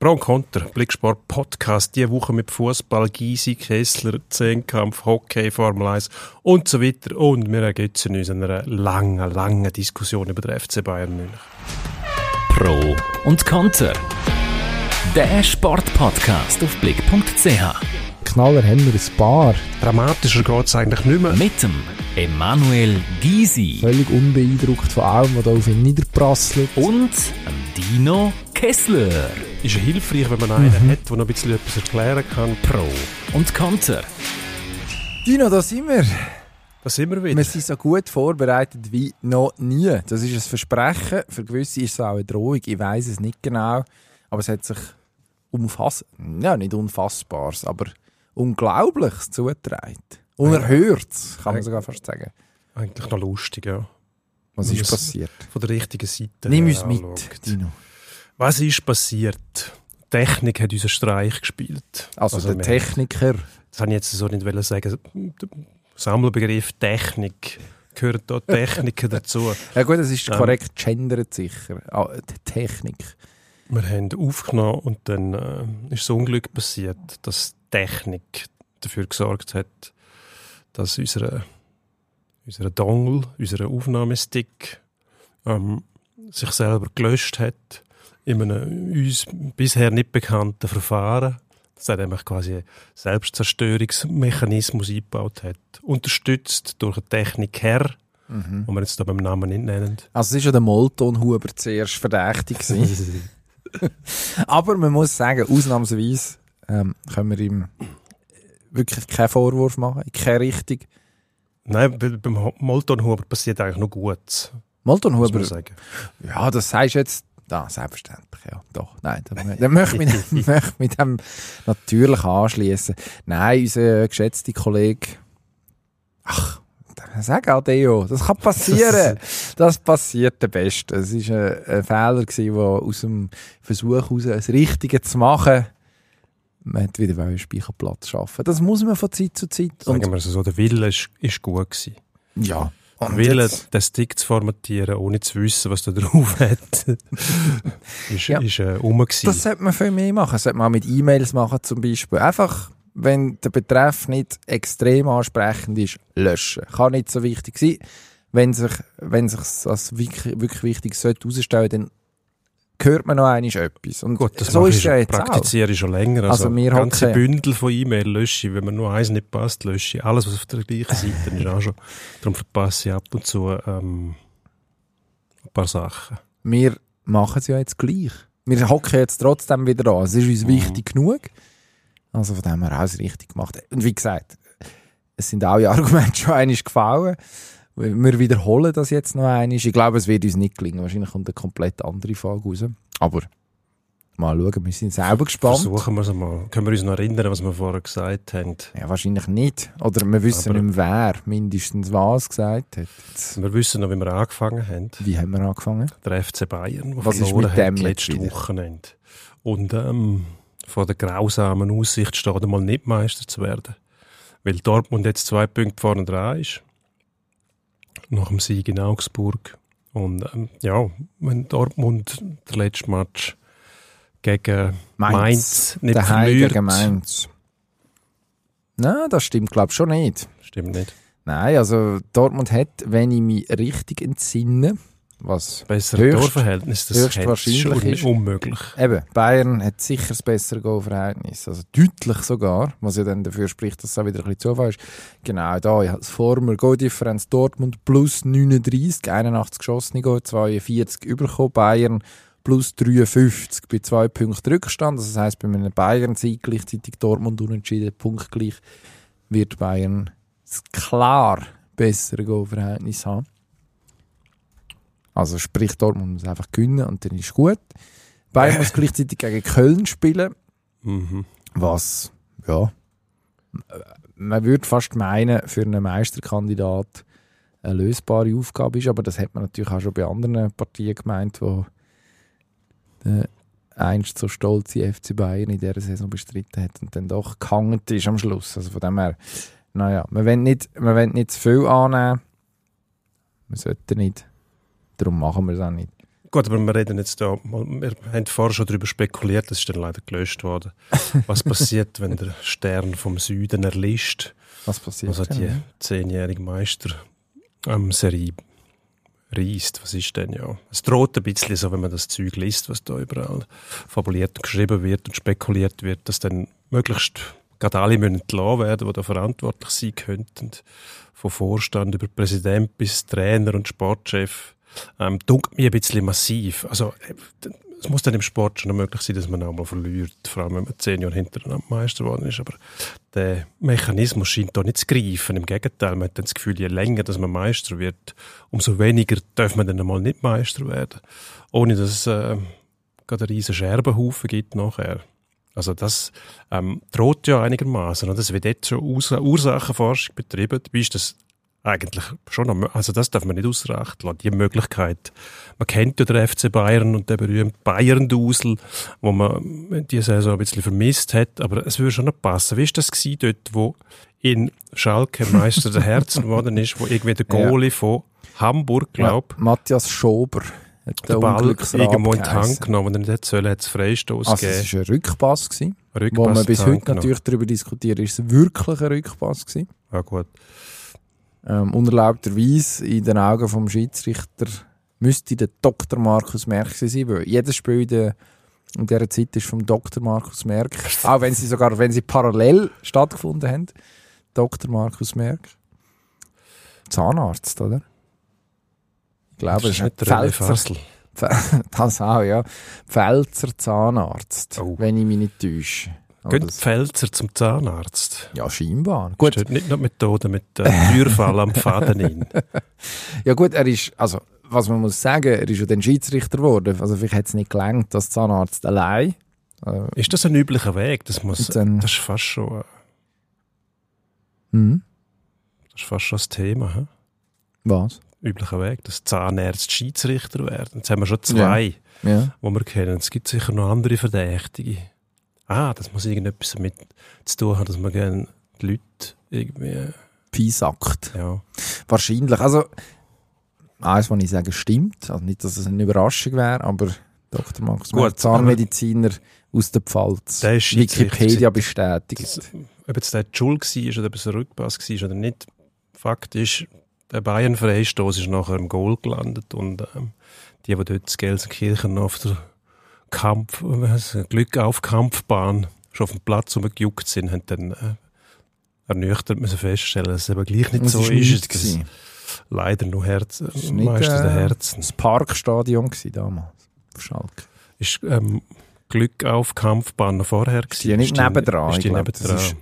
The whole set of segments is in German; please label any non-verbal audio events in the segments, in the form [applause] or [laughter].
Pro und Konter, Blicksport Podcast, diese Woche mit Fußball, Gysi, Kessler, Zehnkampf, Hockey, Formel 1 und so weiter. Und wir ergötzen uns einer langen, langen Diskussion über den FC Bayern München. Pro und Konter. Der Sportpodcast auf blick.ch. Knaller haben wir ein paar. Dramatischer geht es eigentlich nicht mehr. Mit dem Emanuel Gysi Völlig unbeeindruckt von allem, was da auf ihn niederprasselt. und dem Dino Kessler. Ist ja hilfreich, wenn man einen hat, der noch ein bisschen etwas erklären kann. Pro und Konter. Dino, da sind wir. Da sind wir wieder. Wir sind so gut vorbereitet wie noch nie. Das ist ein Versprechen. Für gewisse ist es auch eine Drohung. Ich weiß es nicht genau. Aber es hat sich unfass ja, nicht Unfassbares, aber Unglaubliches zugetragen. Unerhörtes, kann man sogar fast sagen. Eigentlich noch lustig, ja. Was ist passiert? Von der richtigen Seite Nimm uns mit, anschaut. Dino. Was ist passiert? Die Technik hat unseren Streich gespielt. Also, Also der Techniker. Das habe ich jetzt so nicht sagen. Der Sammelbegriff Technik. Gehören da Techniken [laughs] dazu? Ja gut, das ist Ähm. korrekt gendert sicher. Ah, die Technik. Wir haben aufgenommen und dann äh, ist das Unglück passiert, dass Technik dafür gesorgt hat, dass unsere, unsere Dongle, unser Aufnahmestick ähm, sich selber gelöscht hat in einem uns bisher nicht bekannten Verfahren. Das hat nämlich quasi einen Selbstzerstörungsmechanismus eingebaut hat. Unterstützt durch eine Techniker, Mhm. die wir jetzt da beim Namen nicht nennen. Also es ist ja der Molton-Huber zuerst verdächtig. [laughs] Aber man muss sagen, ausnahmsweise ähm, können wir ihm wirklich keinen Vorwurf machen, in keine Richtung. Nein, bei- beim Moltonhuber passiert eigentlich muss man Molton-Huber, ja, das du jetzt, ja, selbstverständlich, ja, doch, nein, dann, dann möchte ich mich, [laughs] [laughs] möchte ich mich dem natürlich anschließen. Nein, unser geschätzter Kollege, ach, sag Adeo, das kann passieren. [laughs] Das passiert der Beste. Es war ein, ein Fehler, gewesen, der aus dem Versuch heraus das Richtige zu machen, man hat wieder einen Speicherplatz schaffen. Das muss man von Zeit zu Zeit. Sagen wir es so, der Wille ist, ist gut gewesen. ja. Und Wille, jetzt- den Stick zu formatieren, ohne zu wissen, was da drauf hat, [laughs] ist, Ja. ist äh, rum gewesen. Das sollte man viel mehr machen. Das sollte man auch mit E-Mails machen zum Beispiel. Einfach, wenn der Betreff nicht extrem ansprechend ist, löschen. Kann nicht so wichtig sein. Wenn sich, wenn sich als wirklich, wirklich wichtig sollte herausstellen, dann hört man noch einmal etwas. Und Gut, das so ist ja jetzt auch. praktiziere ich schon länger. Also, Also wir ganze hocken- Bündel von E-Mail lösche ich. Wenn mir nur eins nicht passt, lösche ich. Alles, was auf der gleichen Seite ist, auch schon. Darum verpasse ich ab und zu ähm, ein paar Sachen. Wir machen es ja jetzt gleich. Wir hocken jetzt trotzdem wieder an. Es ist uns Mhm. wichtig genug. Also von dem her alles richtig gemacht. Und wie gesagt, es sind alle [laughs] Argumente schon einmal gefallen. Wir wiederholen das jetzt noch einmal. Ich glaube, es wird uns nicht gelingen. Wahrscheinlich kommt eine komplett andere Frage raus. Aber mal schauen, wir sind selber gespannt. Versuchen wir es mal. Können wir uns noch erinnern, was wir vorher gesagt haben? Ja, wahrscheinlich nicht. Oder wir wissen Aber- nicht mehr, wer mindestens was gesagt hat. Wir wissen noch, wie wir angefangen haben. wie haben wir angefangen? der FC Bayern, der Was ist mit dem hat letzte? Wochenende. Und ähm, vor der grausamen Aussicht steht einmal nicht Meister zu werden. Weil Dortmund jetzt zwei Punkte vorne dran ist. Nach dem Sieg in Augsburg. Und ähm, ja, wenn Dortmund der letzte Match gegen Mainz, nicht Daheim verliert, gegen Mainz. Nein, das stimmt, glaube ich, schon nicht. stimmt nicht. Nein, also Dortmund hat, wenn ich mich richtig entsinne, was Bessere Höchst- Torverhältnis, das höchstwahrscheinlich ist schon ist- unmöglich. eben, Bayern hat sicher das bessere Goalverhältnis, also deutlich sogar, was ja dann dafür spricht, dass es auch wieder ein bisschen Zufall ist. Genau, da, ich habe das Former Goal-Differenz Dortmund plus 39, 81 geschossene Goal, 42 überkommen, Bayern plus 53 bei zwei Punkten Rückstand, also das heisst, bei einem Bayern-Sieg gleichzeitig Dortmund unentschieden, punktgleich, wird Bayern das klar bessere Goalverhältnis haben. Also sprich, Dortmund muss einfach gewinnen und dann ist gut. Bayern muss [laughs] gleichzeitig gegen Köln spielen, Mhm. was, ja, man würde fast meinen, für einen Meisterkandidat eine lösbare Aufgabe ist, aber das hat man natürlich auch schon bei anderen Partien gemeint, wo der einst so stolze FC Bayern in dieser Saison bestritten hat und dann doch gehangen ist am Schluss. Also von dem her, naja, man will nicht, man will nicht zu viel annehmen, man sollte nicht, darum machen wir es auch nicht. Gut, aber wir reden jetzt da, wir haben vorher schon darüber spekuliert, das ist dann leider gelöscht worden. [laughs] Was passiert, wenn der Stern vom Süden erlischt? Was passiert? Also die zehnjährige Meister ähm, Serie reist. Was ist denn ja? Es droht ein bisschen so, wenn man das Zeug liest, was da überall fabuliert und geschrieben wird und spekuliert wird, dass dann möglichst gerade alle müssen entlassen werden, die da verantwortlich sein könnten. Von Vorstand über Präsident bis Trainer und Sportchef. Ähm, dunkelt mir ein bisschen massiv. Also, es muss dann im Sport schon möglich sein, dass man auch mal verliert, vor allem wenn man zehn Jahre hintereinander Meister geworden ist. Aber der Mechanismus scheint da nicht zu greifen. Im Gegenteil, man hat dann das Gefühl, je länger dass man Meister wird, umso weniger darf man dann einmal nicht Meister werden. Ohne dass es äh, gerade einen riesen Scherbenhaufen gibt nachher. Also das ähm, droht ja einigermaßen. Es wird jetzt schon Urs Ursachenforschung betrieben. Dabei ist das eigentlich schon noch, also das darf man nicht Acht lassen. Die Möglichkeit, man kennt ja den FC Bayern und den berühmten Bayern-Dusel, wo man die Saison ein bisschen vermisst hat, aber es würde schon noch passen. Wie war das gewesen dort, wo in Schalke Meister der Herzen geworden ist, wo irgendwie der Ja. Goalie von Hamburg, glaub, Ma Matthias Schober hat der den Ball irgendwo in die Hand genommen, er nicht sollen, hat es Freistoß Also es gegeben. war ein Rückpass, gewesen, Rückpass wo man bis heute natürlich darüber diskutiert, ist es wirklich ein Rückpass gewesen. Ja, gut. Ähm, unerlaubterweise in den Augen vom Schiedsrichter müsste der Dr. Markus Merck sein, weil jedes Spiel in, der, in dieser Zeit ist vom Dr. Markus Merck, [laughs] auch wenn sie sogar, wenn sie parallel stattgefunden haben, Dr. Markus Merck. Zahnarzt, oder? Ich glaube, das es ist nicht Pfälzer, [laughs] das auch, ja. Pfälzer Zahnarzt, Oh. wenn ich mich nicht täusche. Gehen das- Pfälzer zum Zahnarzt? ja, scheinbar. Gut, Steht nicht noch Methode mit äh, Türfall am Faden in. [laughs] Ja gut, er ist, also was man muss sagen, er ist ja dann Schiedsrichter geworden. Also vielleicht hat es nicht gelangt, als Zahnarzt allein. Äh, Ist das ein üblicher Weg? Das, muss, dann- das ist fast schon, äh, hm, das ist fast schon das Thema. He? was? Üblicher Weg, dass Zahnärzte Schiedsrichter werden. Jetzt haben wir schon zwei, Ja. die wir kennen. Es gibt sicher noch andere Verdächtige. Ah, das muss irgendetwas damit zu tun haben, dass man gerne die Leute irgendwie, Piesackt. ja. Wahrscheinlich. Also, eins, was ich sage, stimmt. Also nicht, dass es eine Überraschung wäre, aber Dr. Markus Gut, Zahnmediziner aus der Pfalz. Der ist Wikipedia bestätigt. Das, ob jetzt der Schuld war oder ob es ein Rückpass war oder nicht, Fakt ist, der Bayern-Freistoß ist nachher im Goal gelandet und ähm, die, die dort in Gelsenkirchen noch auf der Kampf, Glück auf Kampfbahn schon auf dem Platz rumgejuckt sind, haben dann äh, ernüchtert müssen feststellen, dass es eben gleich nicht Es so ist ist. es gewesen. leider nur Herz, ist nicht, meistens der äh, Herzen. Das Parkstadion war damals. Auf Schalke. Ist ähm, Glück auf Kampfbahn noch vorher Ist die nicht nebendran? Ist die das nebendran? ist-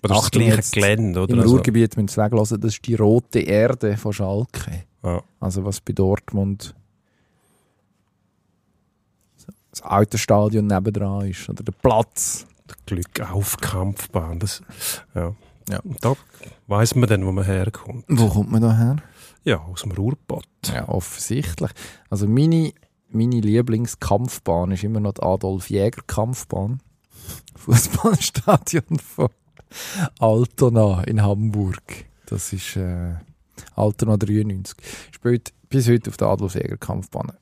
oder ist das gleiche Gelände? Oder? Im Also, Ruhrgebiet müssen Sie weglassen, das ist die rote Erde von Schalke. ja. Also was bei Dortmund das alte Stadion nebendran ist. Oder der Platz. Glück auf Kampfbahn. Das, ja. Ja. Und Da weiß man dann, wo man herkommt. Wo kommt man da her? Ja, aus dem Ruhrpott. Ja, offensichtlich. Also meine, meine Lieblingskampfbahn ist immer noch die Adolf Jäger Kampfbahn. [laughs] Fußballstadion von Altona in Hamburg. Das ist äh, Altona 93. Spielt bis heute auf der Adolf Jäger Kampfbahn.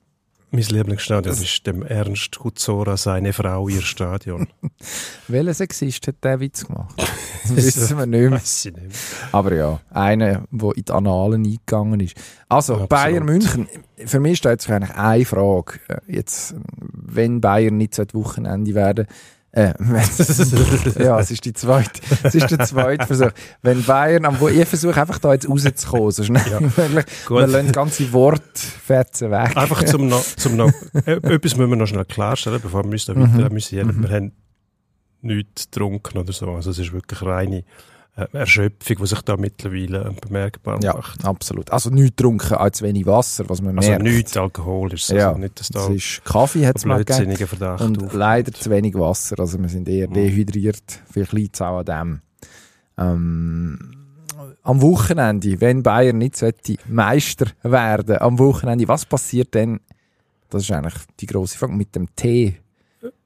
Mein Lieblingsstadion Das- ist dem Ernst Kutzora, seine Frau, ihr Stadion. [laughs] Welcher Sexist hat den Witz gemacht? [laughs] Das wissen wir nicht mehr. Ich nicht. Aber ja, einer, der in die Annalen eingegangen ist. Also, Absolut. Bayern München. Für mich stellt sich eigentlich eine Frage. Äh, Jetzt, wenn Bayern nicht seit Wochenende werden, äh, [laughs] ja, es ist die zweite, es ist der zweite Versuch. Wenn Bayern, am wo ich versuche einfach da jetzt rauszukommen, so schnell Ja. [laughs] möglich. Gut. Wir lassen ganze Wortfetzen weg. Einfach zum noch, zum noch äh, etwas müssen wir noch schnell klarstellen, bevor wir müssen Mhm. weiter müssen. Wir haben nichts getrunken oder so. Also es ist wirklich reine Erschöpfung, die sich da mittlerweile äh, bemerkbar ja, macht. absolut. Also nichts getrunken, zu wenig Wasser, was man Also merkt. nichts alkoholisch. Ja, Also nicht, dass da Es ist Kaffee hat es blödsinniger Verdacht Und auf- leider zu wenig Wasser. Also wir sind eher Mhm. dehydriert. Vielleicht liegt es auch an dem. Ähm, am Wochenende, wenn Bayern nicht sollte Meister werden, am Wochenende, was passiert denn? Das ist eigentlich die große Frage mit dem Tee.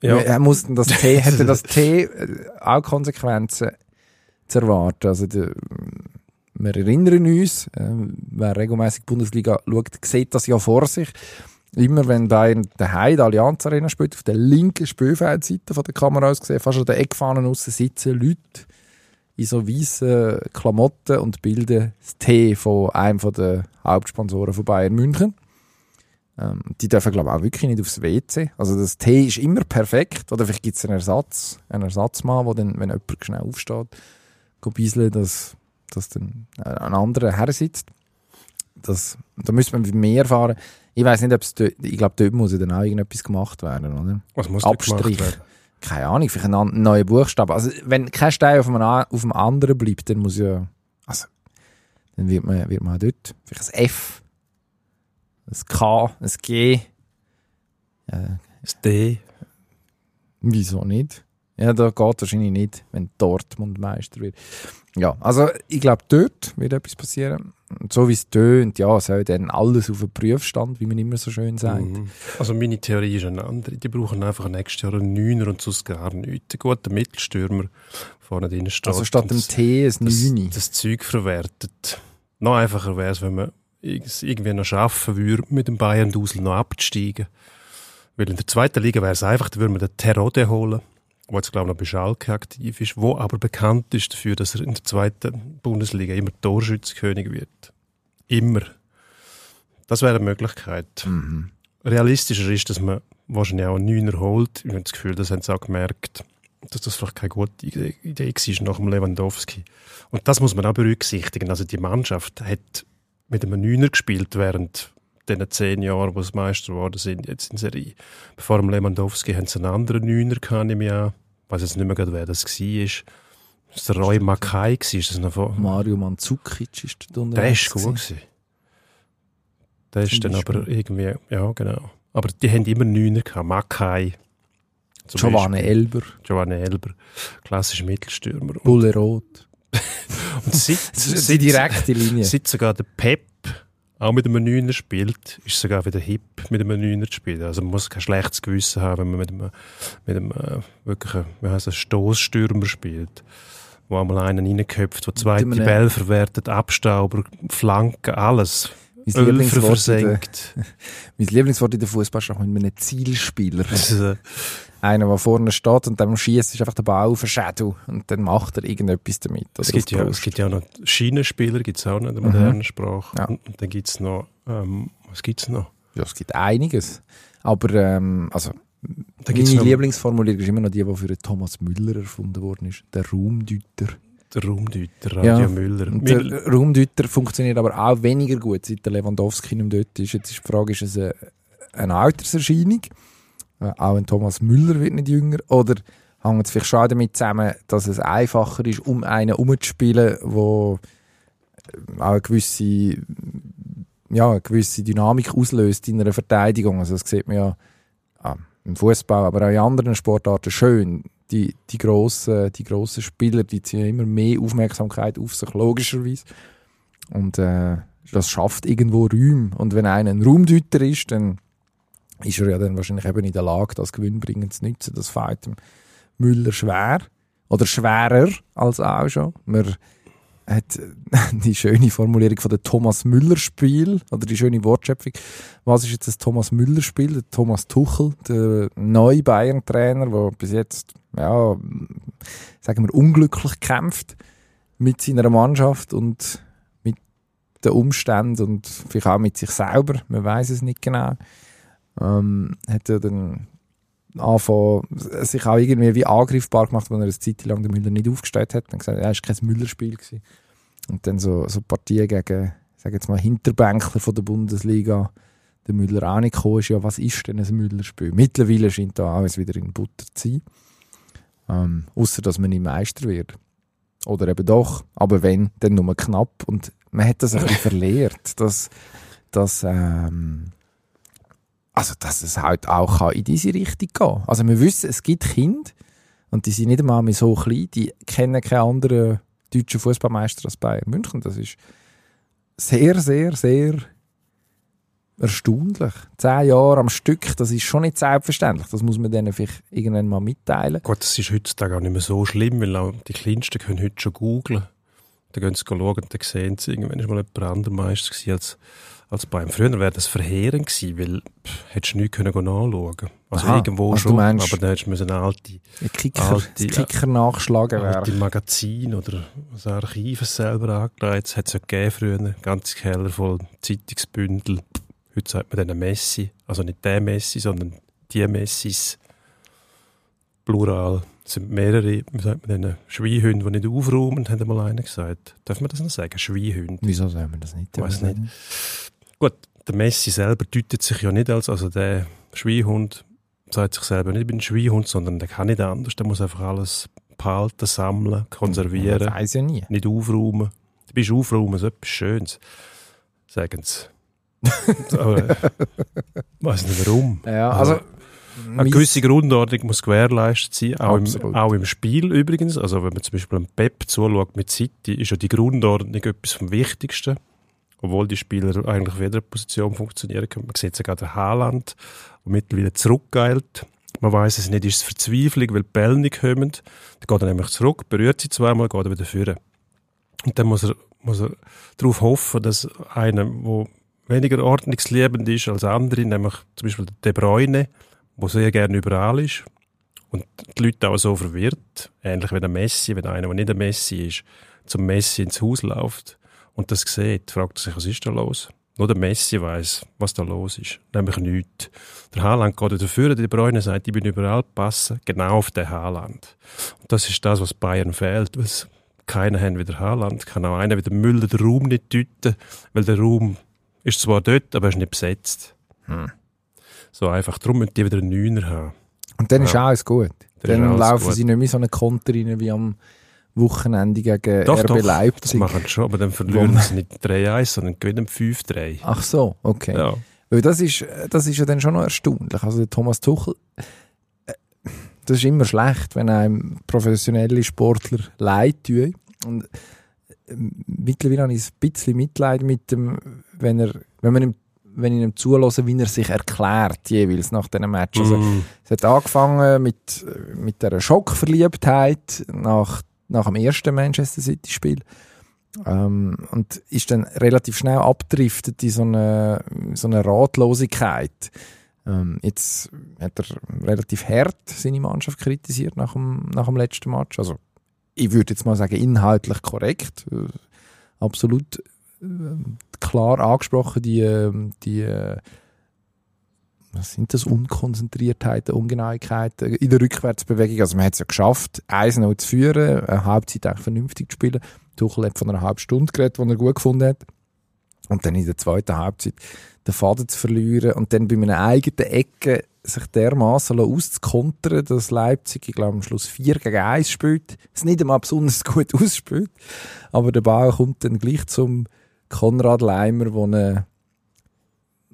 ja. Er muss denn das [laughs] Tee, hätte das Tee äh, auch Konsequenzen zu erwarten? Also der, wir erinnern uns, äh, wer regelmäßig Bundesliga schaut, sieht das ja vor sich. Immer wenn Bayern daheim der Allianz Arena spielt, auf der linken Spielfeldseite von der Kamera aus gesehen, fast an der Eckfahne aussen sitzen Leute in so weißen Klamotten und bilden das T von einem der Hauptsponsoren von Bayern München. Ähm, die dürfen, glaube ich, auch wirklich nicht aufs WC. Also das T ist immer perfekt. Oder vielleicht gibt es einen Ersatz, einen Ersatzmann, wo dann, wenn jemand schnell aufsteht, geht dass, dass dann ein anderer her sitzt. Das, da müsste man mehr fahren. Ich weiß nicht, ob es ich glaube, dort muss ja dann auch irgendetwas gemacht werden, oder? Was muss Abstrich. gemacht werden? Keine Ahnung, vielleicht ein neuer Buchstabe. Also, wenn kein Stein auf a- auf dem anderen bleibt, dann muss ja, also, dann wird man, wird man auch dort vielleicht ein F, ein K, ein G, ja, Das D. wieso nicht? Ja, da geht wahrscheinlich nicht, wenn Dortmund Meister wird. Ja, also ich glaube, dort wird etwas passieren. Und so wie es tönt, ja, soll dann alles auf den Prüfstand, wie man immer so schön sagt. Mhm. Also meine Theorie ist eine andere. Die brauchen einfach nächstes Jahr einen Neuner und sonst gar nichts. Ein guter Mittelstürmer vorne drin steht. Also statt dem das- T ein das, Neuni. das Zeug verwertet. Noch einfacher wäre es, wenn man es irgendwie noch schaffen würde, mit dem Bayern-Dusel noch abzusteigen. Weil in der zweiten Liga wäre es einfach, da würde man den Terode holen, der jetzt glaube ich noch bei Schalke aktiv ist, wo aber bekannt ist dafür, dass er in der zweiten Bundesliga immer Torschützenkönig wird. Immer. Das wäre eine Möglichkeit. Mhm. Realistischer ist, dass man wahrscheinlich auch einen Neuner holt. Ich habe das Gefühl, das haben sie auch gemerkt, dass das vielleicht keine gute Idee war nach dem Lewandowski. Und das muss man auch berücksichtigen. Also die Mannschaft hat mit einem Neuner gespielt während diesen zehn Jahren, wo sie Meister geworden sind, jetzt in Serie. Bevor dem Lewandowski haben sie einen anderen Neuner gehabt im Jahr. Ich weiß jetzt nicht mehr, gerade, wer das war. Ist das der Roy Mackay? gewesen? Ist das noch von, Mario Mandzukic ist da der ist gut gewesen. Der ist dann aber irgendwie, ja genau. Aber die haben immer Neuner gehabt. Mackay. zum Giovanni. Elber, Giovanni Elber. Klassischer Mittelstürmer. Bulle Rot. und seit, die direkte Linie. seit sogar der Pep auch mit einem Neuner spielt, ist es sogar wieder hip, mit einem Neuner zu spielen. Also man muss kein schlechtes Gewissen haben, wenn man mit einem, mit einem äh, wirklich, äh, wie heisst das, Stoßstürmer spielt. Wo einmal einen reinköpft, der zweite einem- Bälle verwertet, Abstauber, Flanken, alles. [laughs] Mein Lieblingswort, in der, versenkt. mein Lieblingswort in der Fußballsprache mit einem Zielspieler. Äh, [laughs] Einer, der vorne steht und dann schießt, ist einfach der Ball auf Shadow und dann macht er irgendetwas damit. Es gibt, ja, es gibt ja auch noch Schienenspieler, gibt es auch noch in der modernen Sprache. Ja. Und, und dann gibt es noch, ähm, was gibt es noch? Ja, es gibt einiges. Aber ähm, also, meine Lieblingsformulierung ist immer noch die, die für Thomas Müller erfunden worden ist. Der Raumdeuter. Der Raumdeuter, Radio Ja. Müller. Der Raumdeuter funktioniert aber auch weniger gut, seit der Lewandowski nicht dort ist. Jetzt ist die Frage, ist es eine, eine Alterserscheinung? Äh, Auch ein Thomas Müller wird nicht jünger. Oder hängt es vielleicht schon damit zusammen, dass es einfacher ist, um einen umzuspielen, wo äh, auch eine gewisse, ja, eine gewisse Dynamik auslöst in einer Verteidigung. Also das sieht man ja ah, im Fußball, aber auch in anderen Sportarten schön. Die, die, grossen, die grossen Spieler, die ziehen immer mehr Aufmerksamkeit auf sich, logischerweise. Und äh, das schafft irgendwo Räume. Und wenn einer ein Raumdeuter ist, dann ist er ja dann wahrscheinlich eben in der Lage, das gewinnbringend zu nutzen. Das fällt dem Müller schwer. Oder schwerer als auch schon. Man hat [laughs] die schöne Formulierung von der Thomas Müller Spiel oder die schöne Wortschöpfung. Was ist jetzt das Thomas Müller Spiel? Der Thomas Tuchel, der neue Bayern Trainer, der bis jetzt ja sagen wir unglücklich kämpft mit seiner Mannschaft und mit den Umständen und vielleicht auch mit sich selber. Man weiß es nicht genau. Ähm, hat er dann angefangen, sich auch irgendwie wie angreifbar gemacht, wenn er eine Zeit lang den Müller nicht aufgestellt hat. Dann gesagt, ja, es war kein Müller-Spiel. Und dann so, so Partien gegen, sag jetzt mal, Hinterbänkler von der Bundesliga, der Müller auch nicht gekommen ist. Ja, was ist denn ein Müller-Spiel? Mittlerweile scheint da alles wieder in Butter zu sein. Ähm, Außer dass man nicht Meister wird. Oder eben doch. Aber wenn, dann nur knapp. Und man hat das ein bisschen [laughs] verlehrt, dass, dass, ähm, also, dass es halt auch in diese Richtung gehen Also, wir wissen, es gibt Kinder, und die sind nicht einmal so klein, die kennen keinen anderen deutschen Fußballmeister als Bayern München. Das ist sehr, sehr, sehr erstaunlich. Zehn Jahre am Stück, das ist schon nicht selbstverständlich. Das muss man denen vielleicht irgendwann mal mitteilen. Gut, das ist heutzutage auch nicht mehr so schlimm, weil die Kleinsten können heute schon googlen. Dann gehen sie schauen und dann sehen sie, irgendwann ist mal anderes Meister als, als Bayern. Früher wäre das verheerend gewesen, weil pff, hättest du nichts können gehen nachschauen Also Aha, irgendwo also schon, meinst- aber dann hättest du alte, Kicker, Alte- das Kicker nachschlagen alte Magazin oder das Archiv selber angelegt. Es hat es ja gegeben früher, ein ganzes Keller voll Zeitungsbündel. Heute sagt man dann Messi, also nicht der Messi, sondern die Messis. Plural. Es sind mehrere, wie sagt man denn, Schweinhunde, die nicht aufräumen, hat einmal einer gesagt. Darf man das noch sagen? Schweinhunde. Wieso soll man das nicht? Weiss nicht. Gut, der Messi selber deutet sich ja nicht als, also der Schweinhund sagt sich selber nicht, ich bin ein Schweinhund, sondern der kann nicht anders. Der muss einfach alles behalten, sammeln, konservieren, Das weiß ja nie. nicht aufräumen. Du bist aufräumen, so etwas Schönes. Sagen sie. [laughs] Aber ich weiß nicht warum. Ja, also... Eine gewisse Grundordnung muss gewährleistet sein, auch im, auch im Spiel übrigens. Also wenn man zum Beispiel einem Pep zuschaut mit City, ist ja die Grundordnung etwas vom Wichtigsten. Obwohl die Spieler eigentlich auf jeder Position funktionieren können. Man sieht sogar der Haaland, der mittlerweile zurückgeilt. Man weiß es nicht, ist es Verzweiflung, weil die Bälle nicht kommen. Dann geht er nämlich zurück, berührt sie zweimal, geht er wieder führen. Und dann muss er, muss er darauf hoffen, dass einer, der weniger ordnungsliebend ist als andere, nämlich zum Beispiel De Bruyne, der sehr gerne überall ist und die Leute auch so verwirrt, ähnlich wie der Messi, wenn einer, der nicht der Messi ist, zum Messi ins Haus läuft und das sieht, fragt er sich, was ist da los? Nur der Messi weiß, was da los ist. Nämlich nichts. Der Haaland geht dafür, der De Bruyne sagt, ich bin überall passen, genau auf den Haaland. Und das ist das, was Bayern fehlt, es keiner haben wie der Haaland. Kann auch einer wie der Müller den Raum nicht deuten, weil der Raum ist zwar dort, aber er ist nicht besetzt. Hm. So einfach. Darum müssen die wieder einen Neuner haben. Und dann ist Ja. alles gut. Dann ist Dann alles laufen gut. sie nicht mehr so einen Konter rein wie am Wochenende gegen Doch, RB doch, Das Leipzig. machen sie schon, aber dann verlieren sie nicht 3-1, sondern gewinnen 5-3. Ach so, okay. Ja. Weil das ist, das ist ja dann schon noch erstaunlich. Also der Thomas Tuchel, äh, das ist immer schlecht, wenn einem professionelle Sportler leid tun. Und äh, mittlerweile habe ich ein bisschen Mitleid mit dem, wenn er, wenn man ihm, wenn ich ihm zulasse, wie er sich erklärt, jeweils nach diesem Match. Also, Mm. es hat angefangen mit, mit dieser Schockverliebtheit nach, nach dem ersten Manchester City-Spiel. Ähm, und ist dann relativ schnell abdriftet in so eine, so eine Ratlosigkeit. Ähm, jetzt hat er relativ hart seine Mannschaft kritisiert nach dem, nach dem letzten Match. Also, ich würde jetzt mal sagen, inhaltlich korrekt. Äh, absolut äh, klar angesprochen, die, ähm, die äh, was sind das? Unkonzentriertheiten, Ungenauigkeiten in der Rückwärtsbewegung. Also man hat es ja geschafft, 1-0 zu führen, eine Halbzeit eigentlich vernünftig zu spielen. Tuchel hat von einer halben Stunde geredet, die er gut gefunden hat. Und dann in der zweiten Halbzeit den Faden zu verlieren und dann bei einer eigenen Ecke sich dermaßen auszukontern, dass Leipzig, ich glaube, am Schluss 4 gegen 1 spielt. Es nicht einmal besonders [laughs] gut ausspielt. Aber der Ball kommt dann gleich zum Konrad Leimer, der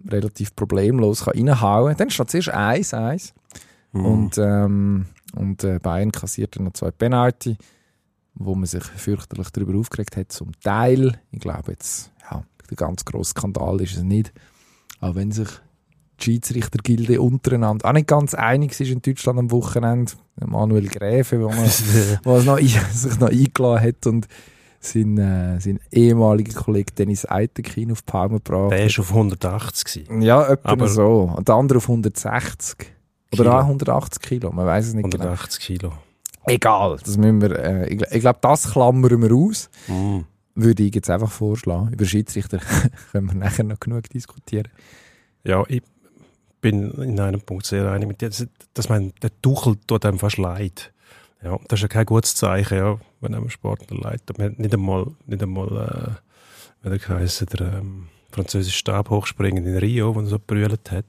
relativ problemlos kann reinhauen kann. Dann steht zuerst 1-1 Mm. und, ähm, und äh, Bayern kassiert dann noch zwei Penalty, wo man sich fürchterlich darüber aufgeregt hat, zum Teil. Ich glaube jetzt, ja, der ganz grosse Skandal ist es nicht. Auch wenn sich die Schiedsrichtergilde untereinander auch nicht ganz einig ist in Deutschland am Wochenende. Manuel Gräfe, wo man [laughs] was noch, sich noch eingeladen hat und sein, äh, sein ehemaliger Kollege Dennis Eitekin auf die Palme gebracht Der war auf 180. Gewesen. Ja, etwa Aber- so. Und der andere auf 160. Oder Kilo. auch 180 Kilo, man weiß es nicht genau. 180 Kilo. Egal, das müssen wir, äh, ich, ich glaube, das klammern wir aus. Mm. Würde ich jetzt einfach vorschlagen. Über Schiedsrichter [laughs] können wir nachher noch genug diskutieren. Ja, ich bin in einem Punkt sehr einig mit dir. Das, das mein, der Tuchel tut einem fast leid. Ja, das ist ja kein gutes Zeichen, ja, wenn einem Sportler leid. Man hat Nicht einmal, nicht einmal äh, wie der geheißen, der ähm, französische Stabhochspringen in Rio, wo er so brüllt hat.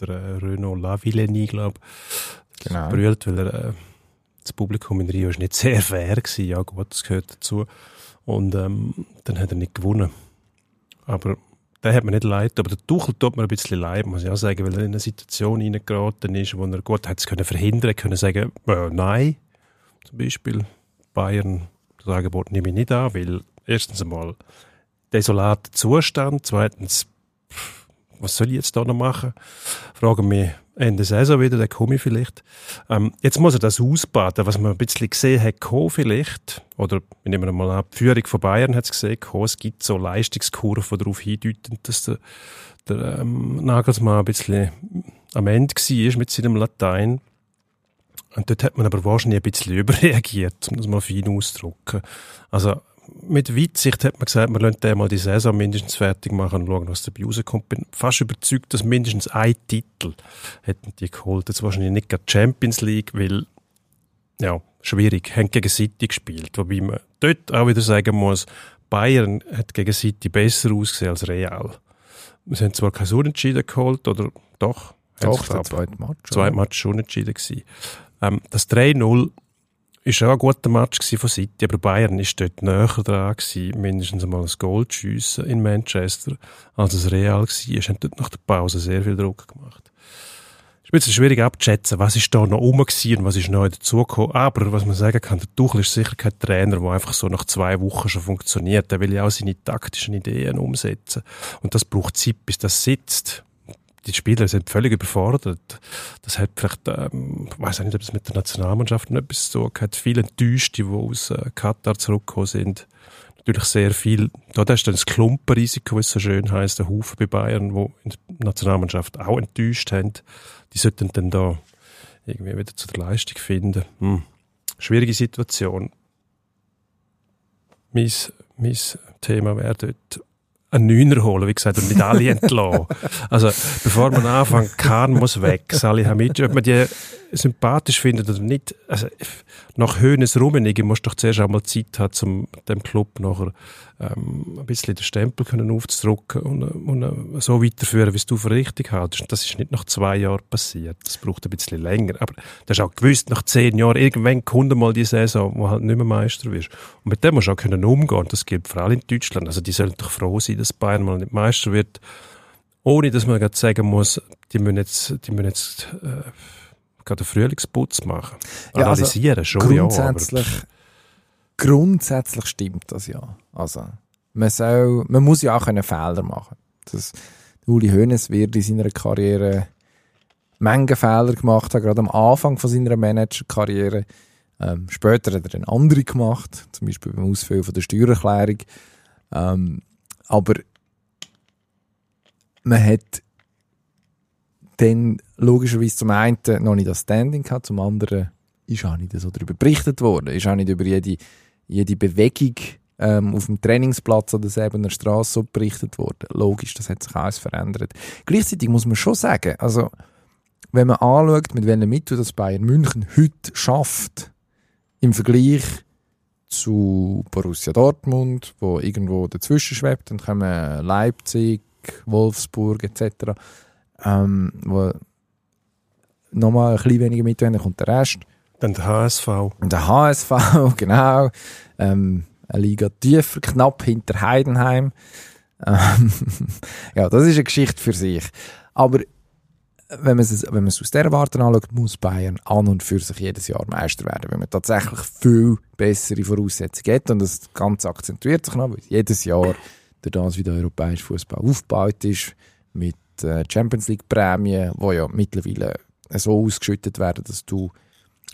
Der äh, Renaud Lavillenie, glaube ich. Genau. Brüllt, weil er, äh, das Publikum in Rio ist nicht sehr fair gewesen. Ja gut, das gehört dazu. Und ähm, dann hat er nicht gewonnen. Aber der hat mir nicht leid, aber der Tuchel tut mir ein bisschen leid, muss ich auch sagen, weil er in eine Situation reingeraten ist, wo er gut hat es können verhindern, können sagen, äh, nein, zum Beispiel Bayern, das Angebot nehme ich nicht an, weil erstens einmal desolater Zustand, zweitens was soll ich jetzt da noch machen? Fragen mich Ende Saison wieder, dann komme ich vielleicht. Ähm, jetzt muss er das ausbaden, was man ein bisschen gesehen hat, vielleicht. Oder, wir nehmen mal an, die Führung von Bayern hat es gesehen, es gibt so Leistungskurven, die darauf hindeuten, dass der, der ähm, Nagelsmann ein bisschen am Ende war mit seinem Latein. Und dort hat man aber wahrscheinlich ein bisschen [laughs] überreagiert, um das mal fein auszudrücken. Also, mit Weitsicht hat man gesagt, man lässt den mal die Saison mindestens fertig machen und schauen, was dabei rauskommt. Bin fast überzeugt, dass mindestens ein Titel hätten die geholt. Jetzt wahrscheinlich nicht gerade Champions League, weil, ja, schwierig. Haben gegen City gespielt. Wobei man dort auch wieder sagen muss, Bayern hat gegen City besser ausgesehen als Real. Wir haben zwar kein Unentschieden geholt, oder doch? Doch, der zweite Match. Zweite Match schon unentschieden gewesen. Ähm, das 3-0 ist auch ein guter Match von City, aber Bayern ist dort näher dran gewesen, mindestens einmal ein Goal zu schiessen in Manchester, als es Real war. Es haben dort nach der Pause sehr viel Druck gemacht. Es ist schwierig abzuschätzen, was ist da noch rum und was ist neu dazugekommen. Aber was man sagen kann, der Tuchel ist sicher kein Trainer, der einfach so nach zwei Wochen schon funktioniert. Der will ja auch seine taktischen Ideen umsetzen. Und das braucht Zeit, bis das sitzt die Spieler sind völlig überfordert. Das hat vielleicht, ähm, ich weiß nicht, ob es mit der Nationalmannschaft noch etwas tun hat. Viele Enttäuschte, die aus äh, Katar zurückgekommen sind. Natürlich sehr viel, da ist dann das Klumpenrisiko, wie es so schön heißt, der Haufen bei Bayern, die in der Nationalmannschaft auch enttäuscht haben. Die sollten dann da irgendwie wieder zu der Leistung finden. Hm. Schwierige Situation. Mein, mein Thema wäre dort einen Neuner holen, wie gesagt, und nicht alle [laughs] entlassen. also, bevor man anfängt, Kahn muss weg, Salihamidzic, ob man die sympathisch findet oder nicht, also, nach Höhnes Rummenigge musst du doch zuerst einmal Zeit haben, um dem Club nachher ähm, ein bisschen den Stempel können aufzudrücken und, und so weiterführen, wie du für richtig hältst. Das ist nicht nach zwei Jahren passiert. Das braucht ein bisschen länger. Aber du hast auch gewusst, nach zehn Jahren, irgendwann kommt mal die Saison, wo halt nicht mehr Meister wirst. Und mit dem musst du auch können umgehen. Das gilt vor allem in Deutschland. Also die sollen doch froh sein, dass Bayern mal nicht Meister wird. Ohne, dass man sagen muss, die müssen jetzt, die müssen jetzt, äh, gerade einen Frühlingsputz machen. Ja, also Analysieren schon, grundsätzlich, ja. grundsätzlich stimmt das ja. Also, man, soll, man muss ja auch können Fehler machen. Das, Uli Hoeneß wird in seiner Karriere Menge Fehler gemacht haben, gerade am Anfang von seiner Managerkarriere. Ähm, später hat er dann andere gemacht, zum Beispiel beim Ausfüllen von der Steuererklärung. Ähm, aber man hat dann logischerweise zum einen noch nicht das Standing gehabt, zum anderen ist auch nicht so darüber berichtet worden, ist auch nicht über jede, jede Bewegung ähm, auf dem Trainingsplatz oder der Straße so berichtet worden. Logisch, das hat sich alles verändert. Gleichzeitig muss man schon sagen, also wenn man anschaut, mit welchen Mitteln das Bayern München heute schafft, im Vergleich zu Borussia Dortmund, wo irgendwo dazwischen schwebt, dann kommen Leipzig, Wolfsburg etc., ähm, wo nochmal ein bisschen weniger Mittel dann kommt der Rest. Dann der HSV. Und der HSV, [laughs] genau. Ähm, eine Liga tiefer, knapp hinter Heidenheim. Ähm, [laughs] ja, das ist eine Geschichte für sich. Aber wenn man es, wenn man es aus dieser Warte anschaut, muss Bayern an und für sich jedes Jahr Meister werden, weil man tatsächlich viel bessere Voraussetzungen hat. Und das Ganze akzentuiert sich noch, weil jedes Jahr durch das, wie der europäische Fußball aufgebaut ist, mit äh, Champions League Prämien, die ja mittlerweile so ausgeschüttet werden, dass du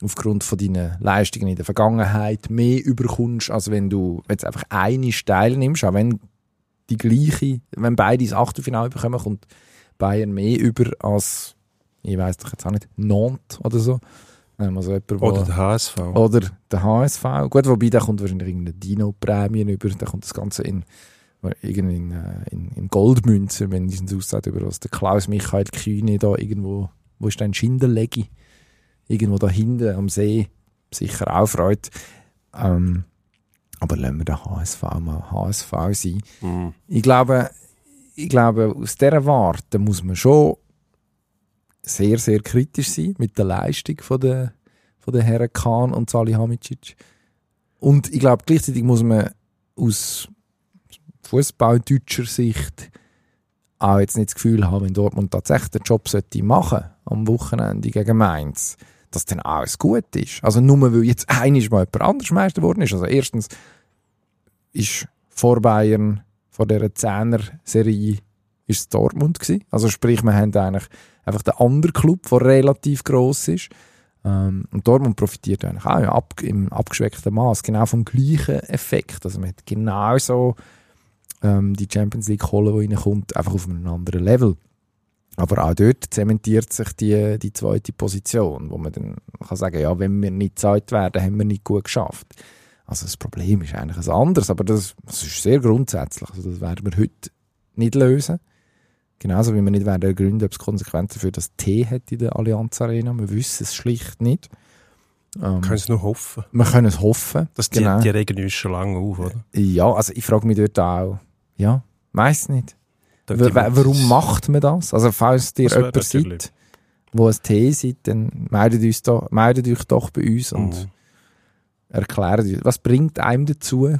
aufgrund von deinen Leistungen in der Vergangenheit mehr überkommst, als wenn du jetzt einfach eine teilnimmst, auch wenn die gleiche, wenn beide das Achtelfinale bekommen, kommt Bayern mehr über als, ich weiß doch jetzt auch nicht, Nantes oder so. Also jemand, oder der HSV. Oder der HSV. Gut, wobei, da kommt wahrscheinlich irgendeine Dino-Prämie über, da kommt das Ganze in in, äh, in, in Goldmünzen, wenn es aussieht, über was der Klaus Michael Kühne da irgendwo, wo ist denn Schindelegi? Irgendwo da hinten am See, sicher auch freut. Ähm, aber lassen wir den HSV mal HSV sein. Mhm. Ich glaube, ich glaube, aus dieser Warte muss man schon sehr, sehr kritisch sein mit der Leistung von der, von der Herren Kahn und Salihamidzic. Und ich glaube, gleichzeitig muss man aus Fußballdeutscher Sicht auch jetzt nicht das Gefühl haben, wenn Dortmund tatsächlich den Job sollte machen am Wochenende gegen Mainz, dass dann alles gut ist. Also nur weil jetzt [laughs] einiges mal jemand anders Meister geworden ist. Also erstens ist vor Bayern, vor dieser Zehner-Serie ist Dortmund gewesen. Also sprich, wir haben eigentlich einfach den anderen Club, der relativ gross ist. Ähm, und Dortmund profitiert eigentlich auch im abgeschwächten Maß genau vom gleichen Effekt. Also man hat genau so ähm, die Champions League Kohle, die reinkommt, einfach auf einem anderen Level. Aber auch dort zementiert sich die, die zweite Position, wo man dann kann sagen, ja, wenn wir nicht Zeit werden, haben wir nicht gut geschafft. Also das Problem ist eigentlich ein anderes, aber das, das ist sehr grundsätzlich. Also das werden wir heute nicht lösen. Genauso wie wir nicht werden ergründen, ob es Konsequenzen für das T hat in der Allianz Arena. Wir wissen es schlicht nicht. Ähm, Können es nur hoffen. wir können es hoffen. Das die, Genau. die regen uns schon lange auf, oder? Ja, also ich frage mich dort auch, ja, weiß nicht. Warum macht man das? Also falls dir Das wäre jemand natürlich- sieht, wo ein T seid, dann meldet, uns da, meldet euch doch bei uns und Mhm. erklärt uns, was bringt einem dazu?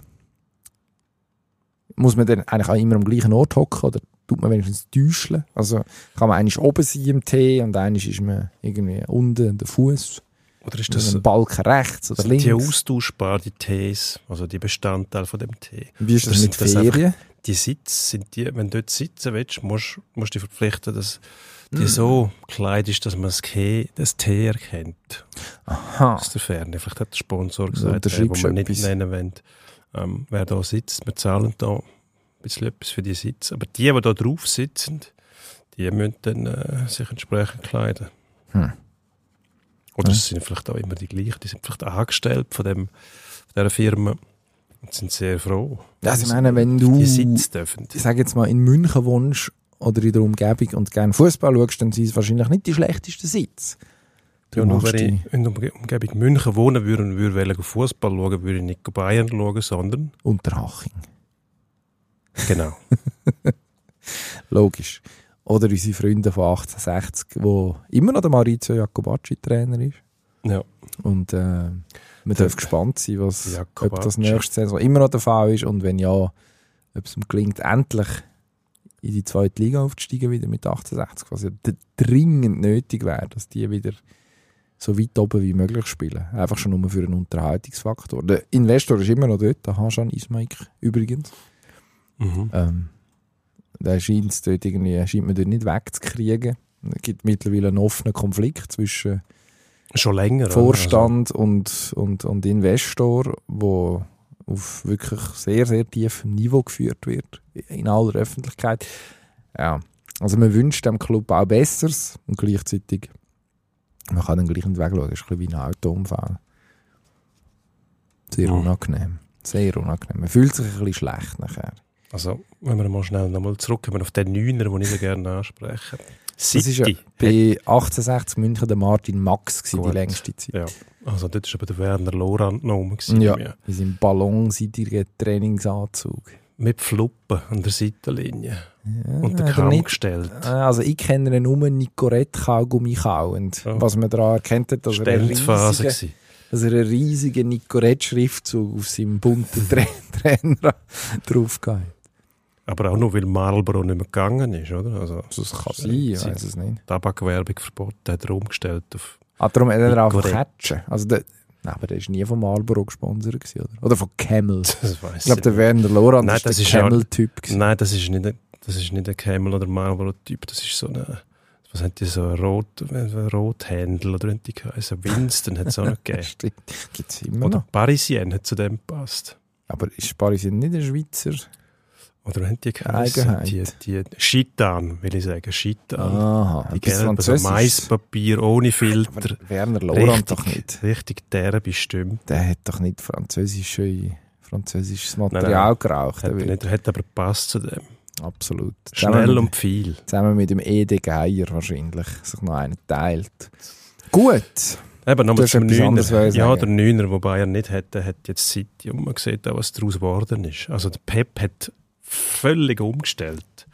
Muss man dann eigentlich auch immer am gleichen Ort hocken oder tut man wenigstens täuscheln? Also kann man eigentlich oben sein im T und eigentlich ist man irgendwie unten der Fuß, Oder ist das ein Balken rechts oder links. die austauschbar, die Tees, also die Bestandteile von dem Tee? Wie ist das mit das einfach- Ferien? Die Sitze sind die, wenn du dort sitzen willst, musst du dich verpflichten, dass die Mhm. so kleidest, dass man das, Ke das T erkennt. Aha. aus der Ferne. Vielleicht hat der Sponsor gesagt, hey, wo wir nicht etwas. nennen wollen, ähm, wer da sitzt. Wir zahlen da ein bisschen etwas für die Sitze. Aber die, die da drauf sitzen, die müssen dann äh, sich entsprechend kleiden. Hm. Oder Ja. es sind vielleicht auch immer die gleichen. Die sind vielleicht angestellt von, dem, von dieser Firma und sind sehr froh. Ja, also ich meine, wenn du- ich sage jetzt mal, in München wohnst oder in der Umgebung und gerne Fußball schaust, dann sind es wahrscheinlich nicht die schlechtesten Sitze. Ja, nur wenn ich in der Umge- Umgebung München wohnen würde und würde Fußball schauen, würde ich nicht Bayern schauen, sondern Unterhaching. genau. [laughs] Logisch. Oder unsere Freunde von 1860, wo immer noch der Maurizio Jacobacci Trainer ist. Ja. Und äh, man darf gespannt sein, was, ob das nächste Saison immer noch der Fall ist und wenn ja, ob es ihm gelingt, endlich in die zweite Liga aufzusteigen wieder mit 1860, was ja dringend nötig wäre, dass die wieder so weit oben wie möglich spielen. Einfach schon nur für einen Unterhaltungsfaktor. Der Investor ist immer noch dort, der Hajan Ismaik übrigens. Mhm. Ähm, der scheint dort irgendwie, scheint man dort nicht wegzukriegen. Es gibt mittlerweile einen offenen Konflikt zwischen Schon länger. Vorstand und, und, und Investor, wo auf wirklich sehr, sehr tiefem Niveau geführt wird, in aller Öffentlichkeit. Ja, also man wünscht dem Club auch Besseres und gleichzeitig, man kann den gleichen Weg schauen, das ist ein bisschen wie ein Autounfall. Sehr Ja. unangenehm. Sehr unangenehm. Man fühlt sich ein bisschen schlecht nachher. Also, wenn wir mal schnell nochmal zurückkommen auf den Neuner, den ich so gerne anspreche. Das ist ja City. bei 1860 München der Martin Max gewesen, die längste Zeit. Ja. Also, dort war aber der Werner Lorand gewesen Ja, in seinem ballonseitigen Trainingsanzug. Mit Fluppen an der Seitenlinie. Ja, Und der er Kamm nicht- gestellt. Also ich kenne ihn nur Nicorette Kaugummi kauend. Ja. Was man daran erkennt, hat, dass er riesigen, gewesen. dass er einen riesigen Nicorette-Schriftzug auf seinem bunten Tra [laughs] Trainer drauf hat. Aber auch nur, weil Marlboro nicht mehr gegangen ist, oder? Also, Das kann äh, sein, ich weiß es nicht. Tabakwerbung verboten, hat er umgestellt auf Ah, darum hat er auch. Catchen. Also der, nein, aber der war nie von Marlboro gesponsert, gewesen, oder? Oder von Camel. das weiss Ich glaube, der. Werner Lorand Nein, der das ist ja- Camel-Typ. Nein, das ist nicht ein, das ist nicht ein Camel oder Marlboro-Typ. Das ist so eine, was haben die so ein Rot, ein Rothändel oder wie die geheißen? Winston hat es auch noch gegeben. [laughs] Stimmt. Gibt es immer Oder noch. Parisien hat zu dem gepasst. Aber ist Paris nicht ein Schweizer? Oder haben die geheißen? Die, die Chitan, will ich sagen. Chitan. Aha, die gelben, so. Maispapier ohne Filter. Aber Werner Lorand Richtig, doch nicht. richtig derbe Stimme. Der hat doch nicht französische, französisches Nein, Material nein. geraucht. Hat, nicht, hat aber gepasst zu dem. Absolut. Schnell zusammen, und viel. zusammen mit dem Ede Geier wahrscheinlich sich noch einen teilt. Gut. Eben, Du nochmal hast zum Neuner. Ja, sagen. der Neuner, den Bayern nicht hätte, hat jetzt City. Und man sieht auch, was daraus geworden ist. Also der Pep hat völlig umgestellt.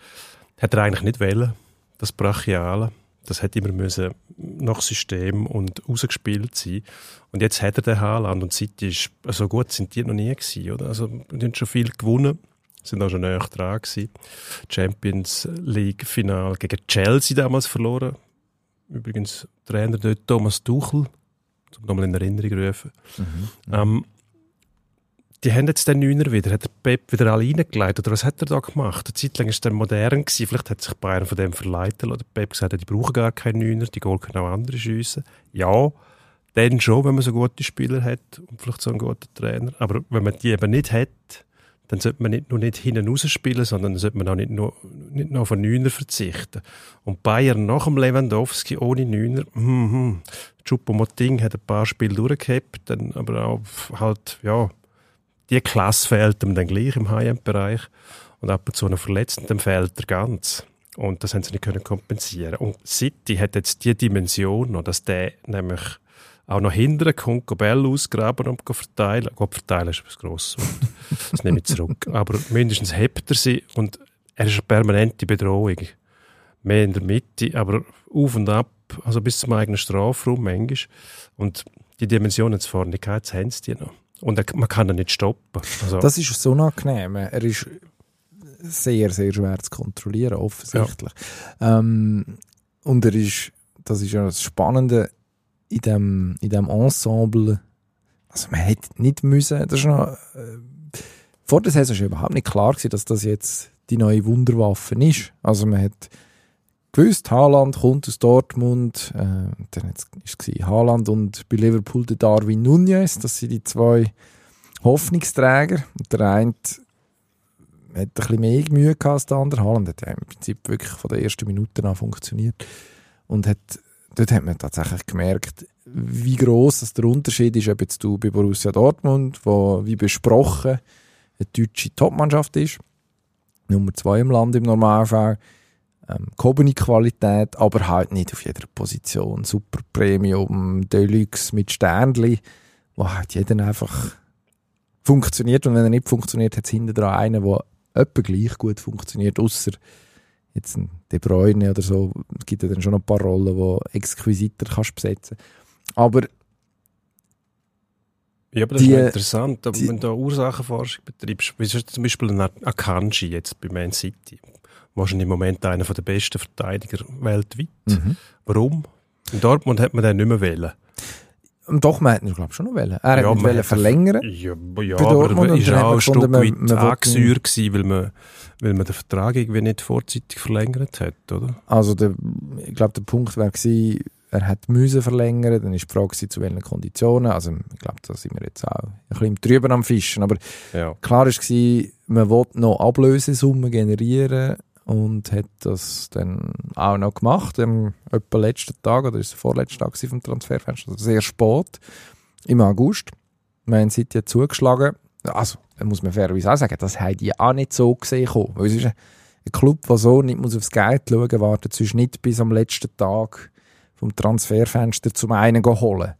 Hat er eigentlich nicht wollen, das Brachiale. Das hätte immer müssen nach System und rausgespielt sein. Und jetzt hat er den Haaland und City ist, so gut sind die noch nie gewesen, oder? Also, die haben schon viel gewonnen. Sind auch schon näher dran gewesen. Champions League Final gegen Chelsea damals verloren. Übrigens, Trainer dort Thomas Tuchel, um nochmal in Erinnerung zu rufen. Mhm. Ähm, die haben jetzt den Neuner wieder, hat der Pep wieder alle reingelegt, oder was hat er da gemacht? Eine Zeit lang war dann modern, gewesen. vielleicht hat sich Bayern von dem verleiten lassen. Der Pep gesagt, die brauchen gar keinen Neuner, die Goal können auch andere schiessen. Ja, dann schon, wenn man so gute Spieler hat und vielleicht so einen guten Trainer. Aber wenn man die eben nicht hat, dann sollte man nicht nur nicht hinten rausspielen, sondern dann sollte man auch nicht nur, nicht nur auf einen Neuner verzichten. Und Bayern nach dem Lewandowski ohne Neuner, hm, hm. Choupo-Moting hat ein paar Spiele durchgehabt, dann aber auch halt, ja, die Klasse fehlt ihm dann gleich im High-End-Bereich und ab und zu noch verletzt und dann fehlt er ganz. Und das haben sie nicht können kompensieren. Und City hat jetzt die Dimension noch, dass der nämlich auch noch hinterher kommt, Bälle ausgraben und verteilen. Gut, verteilen ist etwas Grosses. das nehme ich zurück. [laughs] Aber mindestens hebt er sie und er ist eine permanente Bedrohung. Mehr in der Mitte, aber auf und ab, also bis zum eigenen Strafraum manchmal. Und die Dimensionen zu vorne gehabt, haben sie die noch. Und er, man kann ihn nicht stoppen. Also, Das ist so unangenehm. Er ist sehr, sehr schwer zu kontrollieren, offensichtlich. Ähm, und er ist, das ist ja das Spannende in dem, in dem Ensemble. Also man hätte nicht müssen, das ist noch, äh, vor der Saison war überhaupt nicht klar gewesen, dass das jetzt die neue Wunderwaffe ist. Also man hat gewusst, Haaland kommt aus Dortmund, äh, dann ist es Haaland und bei Liverpool der Darwin Nunez, das sind die zwei Hoffnungsträger. Und der eine hat ein bisschen mehr Mühe gehabt als der andere. Haaland hat ja im Prinzip wirklich von der ersten Minute an funktioniert. Und hat, dort hat man tatsächlich gemerkt, wie gross das der Unterschied ist, ob jetzt du bei Borussia Dortmund, wo wie besprochen eine deutsche Topmannschaft ist, Nummer zwei im Land im Normalfall, ähm, gehobene Qualität, aber halt nicht auf jeder Position. Super Premium, Deluxe mit Sternli, wo halt jeder einfach funktioniert und wenn er nicht funktioniert, hat es hinten dran einen, der etwa gleich gut funktioniert, außer jetzt ein De Bruyne oder so. Es gibt ja dann schon ein paar Rollen, die exquisiter kannst besetzen. Aber ja, aber das die- ist interessant, aber die- wenn du Ursachenforschung betreibst, wie zum Beispiel ein Akanji jetzt bei Man City, wahrscheinlich im Moment einer der besten Verteidiger weltweit. Mhm. Warum? In Dortmund hat man den nicht mehr wählen. Doch, man hat ihn, glaube ich, schon noch wollen. Er hat ihn verlängern. Ja, aber ja aber er dann hat auch ein Stück weit angesäuert weil man, weil man den Vertrag irgendwie nicht vorzeitig verlängert hat, oder? Also der, ich glaube, der Punkt wäre gewesen, er hat müssen verlängern, dann ist die Frage zu welchen Konditionen. Also ich glaube, da sind wir jetzt auch ein bisschen drüber am Fischen. Aber Ja. klar gewesen, man wollte noch Ablösesummen generieren und hat das dann auch noch gemacht. Am etwa letzten Tag, oder ist es der vorletzte Tag vom Transferfenster, also sehr spät, im August. Man City hat zugeschlagen. Also, da muss man fairerweise auch sagen, das haben die auch nicht so gesehen. Weil es ist ein Club, der so nicht muss aufs Geld schauen muss, wartet sonst nicht bis am letzten Tag vom Transferfenster zum einen holen.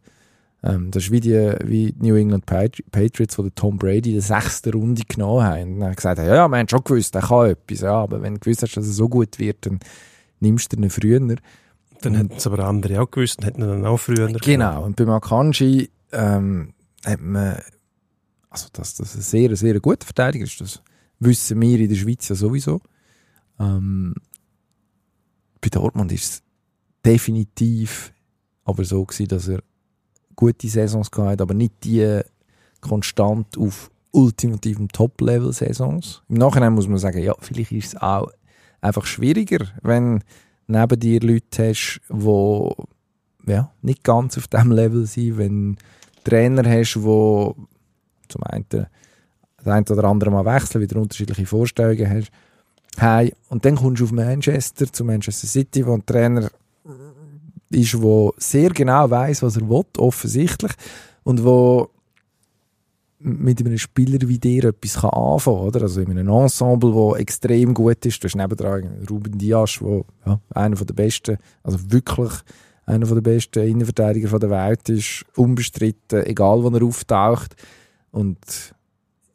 Ähm, das ist wie die, wie die New England Patri- Patriots, die den Tom Brady in der sechsten Runde genommen haben. Und dann gesagt haben, ja, ja, wir haben schon gewusst, er kann etwas. Ja, aber wenn du gewusst hast, dass er so gut wird, dann nimmst du ihn früher. Dann hätten es aber andere auch gewusst und hätten ihn dann auch früher Genau. Und beim Akanji ähm, hat man, also dass das ein sehr, sehr guter Verteidiger ist, das wissen wir in der Schweiz ja sowieso. Ähm, bei Dortmund ist es definitiv aber so gewesen, dass er gute Saisons gehabt aber nicht die konstant auf ultimativem Top-Level-Saisons. Im Nachhinein muss man sagen, ja, vielleicht ist es auch einfach schwieriger, wenn neben dir Leute hast, die ja, nicht ganz auf dem Level sind, wenn Trainer hast, wo zum einen das ein oder andere Mal wechseln, wieder unterschiedliche Vorstellungen hast. Hey, und dann kommst du auf Manchester, zu Manchester City, wo ein Trainer ist, der sehr genau weiß, was er will, offensichtlich, und wo mit einem Spieler wie dir etwas kann anfangen kann? Also in einem Ensemble, das extrem gut ist. Du hast nebendran Ruben Dias, der ja, einer der besten, also wirklich einer der besten Innenverteidiger der Welt ist, unbestritten, egal wo er auftaucht. Und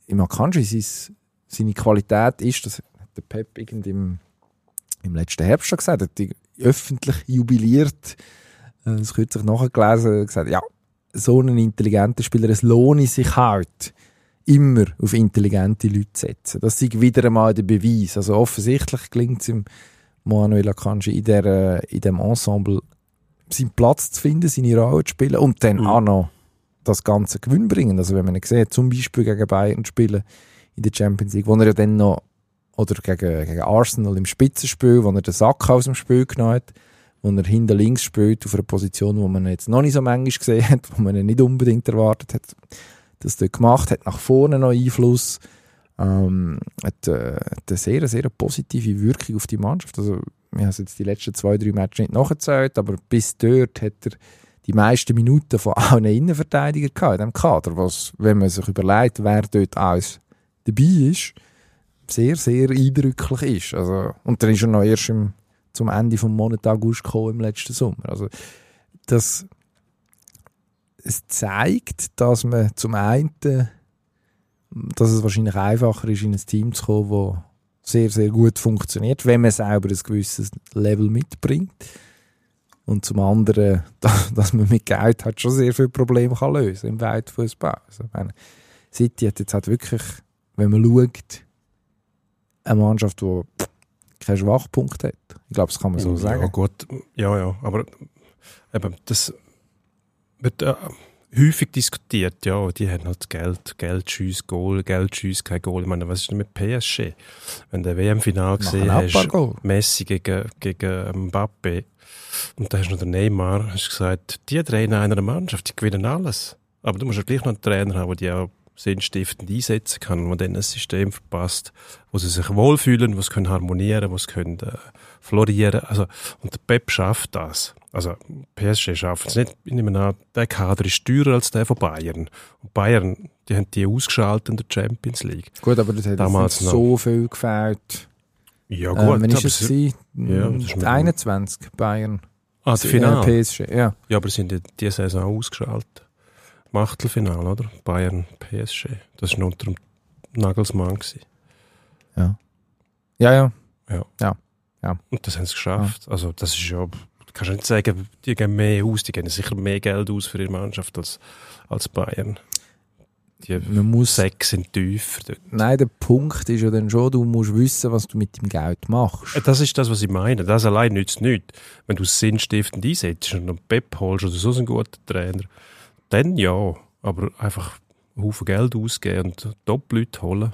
im Akanji, sein- seine Qualität ist, das hat der Pep irgend im, im letzten Herbst schon gesagt, öffentlich jubiliert, äh, das kürzlich nachgelesen, gesagt, ja, so ein intelligenter Spieler, es lohne sich halt, immer auf intelligente Leute zu setzen. Das ist wieder einmal der Beweis. Also offensichtlich gelingt es im Manuel Akanji in, der, äh, in dem Ensemble seinen Platz zu finden, seine Rolle zu spielen und dann Mhm. auch noch das Ganze gewinnbringend. Also wenn man sieht, zum Beispiel gegen Bayern spielen in der Champions League, wo er ja dann noch, oder gegen, gegen Arsenal im Spitzenspiel, wo er den Sack aus dem Spiel genommen hat, wo er hinter links spielt, auf einer Position, wo man jetzt noch nicht so manchmal gesehen hat, wo man ihn nicht unbedingt erwartet hat, das dort gemacht hat, nach vorne noch Einfluss, ähm, hat, äh, hat eine sehr, sehr positive Wirkung auf die Mannschaft. Also, wir haben jetzt die letzten zwei, drei Matches nicht nachgezählt, aber bis dort hat er die meisten Minuten von allen Innenverteidigern gehabt in diesem Kader, was, wenn man sich überlegt, wer dort alles dabei ist, sehr, sehr eindrücklich ist. Also, und dann ist er noch erst im, zum Ende des Monats August gekommen im letzten Sommer. Also, das, es zeigt, dass man zum einen, dass es wahrscheinlich einfacher ist, in ein Team zu kommen, das sehr, sehr gut funktioniert, wenn man selber ein gewisses Level mitbringt. Und zum anderen, [laughs] dass man mit Geld halt schon sehr viele Probleme kann lösen im Weltfußball. Also, meine, City hat jetzt halt wirklich, wenn man schaut, eine Mannschaft, die keinen Schwachpunkt hat. Ich glaube, das kann man so sagen. Ja, gut. Ja, ja. Aber eben, das wird äh, häufig diskutiert. Ja, die haben halt Geld, Geld, Schuss, Goal, Geld, Schuss, kein Goal. Ich meine, was ist denn mit PSG? Wenn du WM-Final gesehen hast, Messi gegen, gegen Mbappe, und da hast du noch den Neymar, hast gesagt, die drei in einer Mannschaft, die gewinnen alles. Aber du musst ja gleich noch einen Trainer haben, der die auch sinnstiftend einsetzen kann, wo dann ein System verpasst, wo sie sich wohlfühlen, wo sie können harmonieren, wo sie können äh, florieren. Also, und der Pep schafft das. Also PSG schafft es nicht. Ich nehme an, der Kader ist teurer als der von Bayern. Und Bayern, die haben die ausgeschaltet in der Champions League. Gut, aber das hat Damals nicht so viel gefällt. Ja gut. Ähm, wenn ist es ja, das 21 Bayern. Ah, das Finale? Äh, PSG, ja. Ja, aber sind die diese Saison ausgeschaltet. Im Achtelfinale, oder? Bayern, PSG. Das war noch unter dem Nagelsmann. Gewesen. Ja. Ja, ja. Ja. Ja. ja. Und das haben sie geschafft. Ja. Also, das ist ja, du kannst nicht sagen, die geben mehr aus, die geben sicher mehr Geld aus für ihre Mannschaft als, als Bayern. Die Man muss, sechs sind tiefer dort. Nein, der Punkt ist ja dann schon, du musst wissen, was du mit dem Geld machst. Das ist das, was ich meine. Das allein nützt nichts. Wenn du es sinnstiftend einsetzt und einen Pep holst oder so einen guten Trainer, dann ja. Aber einfach einen Haufen Geld ausgeben und Top-Leute holen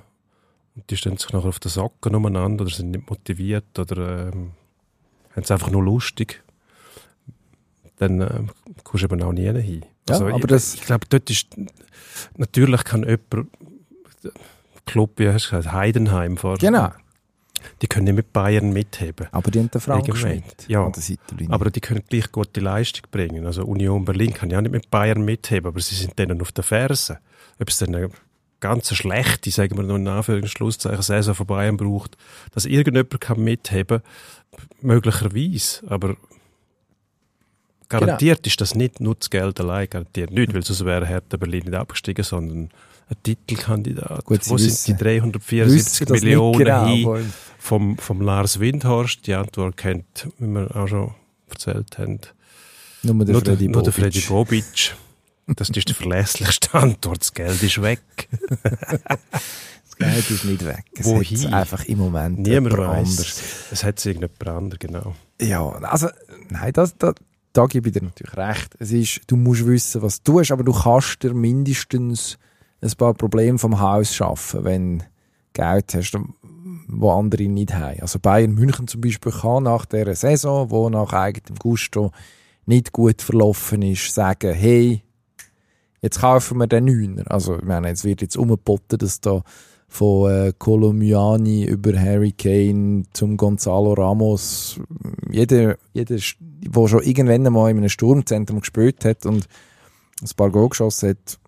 und die stehen sich nachher auf den Socken umeinander oder sind nicht motiviert oder ähm, haben es einfach nur lustig, dann ähm, kommst du eben auch nie hin. Ja, also, aber ich, ich glaube, dort ist, natürlich kann jemand, Club, wie hast du gesagt, Heidenheim vor. Genau. Die können nicht mit Bayern mitheben. Aber die haben den Frank Schmidt ja, aber die können gleich gute Leistung bringen. Also Union Berlin kann ja nicht mit Bayern mitheben, aber sie sind denen auf der Ferse. Ob es dann eine ganz schlechte, sagen wir noch in Anführungszeichen, Saison von Bayern braucht, dass irgendjemand kann mitheben möglicherweise, aber Garantiert genau. ist das nicht nur das Geld allein, garantiert nicht, weil sonst wäre Hertha Berlin nicht abgestiegen, sondern ein Titelkandidat. Gut, Wo sind die 374 Millionen genau, hin vom, vom Lars Windhorst? Die Antwort kennt, wie wir auch schon erzählt haben, nur der, Freddy, nur der Freddy Bobic. Das ist der verlässlichste [laughs] Antwort. Das Geld ist weg. [laughs] das Geld ist nicht weg. Es Wohin? einfach im Moment Niemand weiß. Es hat irgendjemand anderes, genau. Ja, also, nein, das, das, da gebe ich dir natürlich recht. Es ist, du musst wissen, was du tust, aber du kannst dir mindestens ein paar Probleme vom Haus schaffen, wenn Geld hast, wo andere nicht haben. Also Bayern München zum Beispiel kann nach der Saison, wo nach eigenem Gusto nicht gut verlaufen ist, sagen, hey, jetzt kaufen wir den Neuner. Also, ich meine, jetzt wird jetzt umgeboten, dass da von äh, Colomiani über Harry Kane zum Gonzalo Ramos. Jeder, jeder, der schon irgendwann einmal in einem Sturmzentrum gespielt hat und ein paar Goal geschossen hat,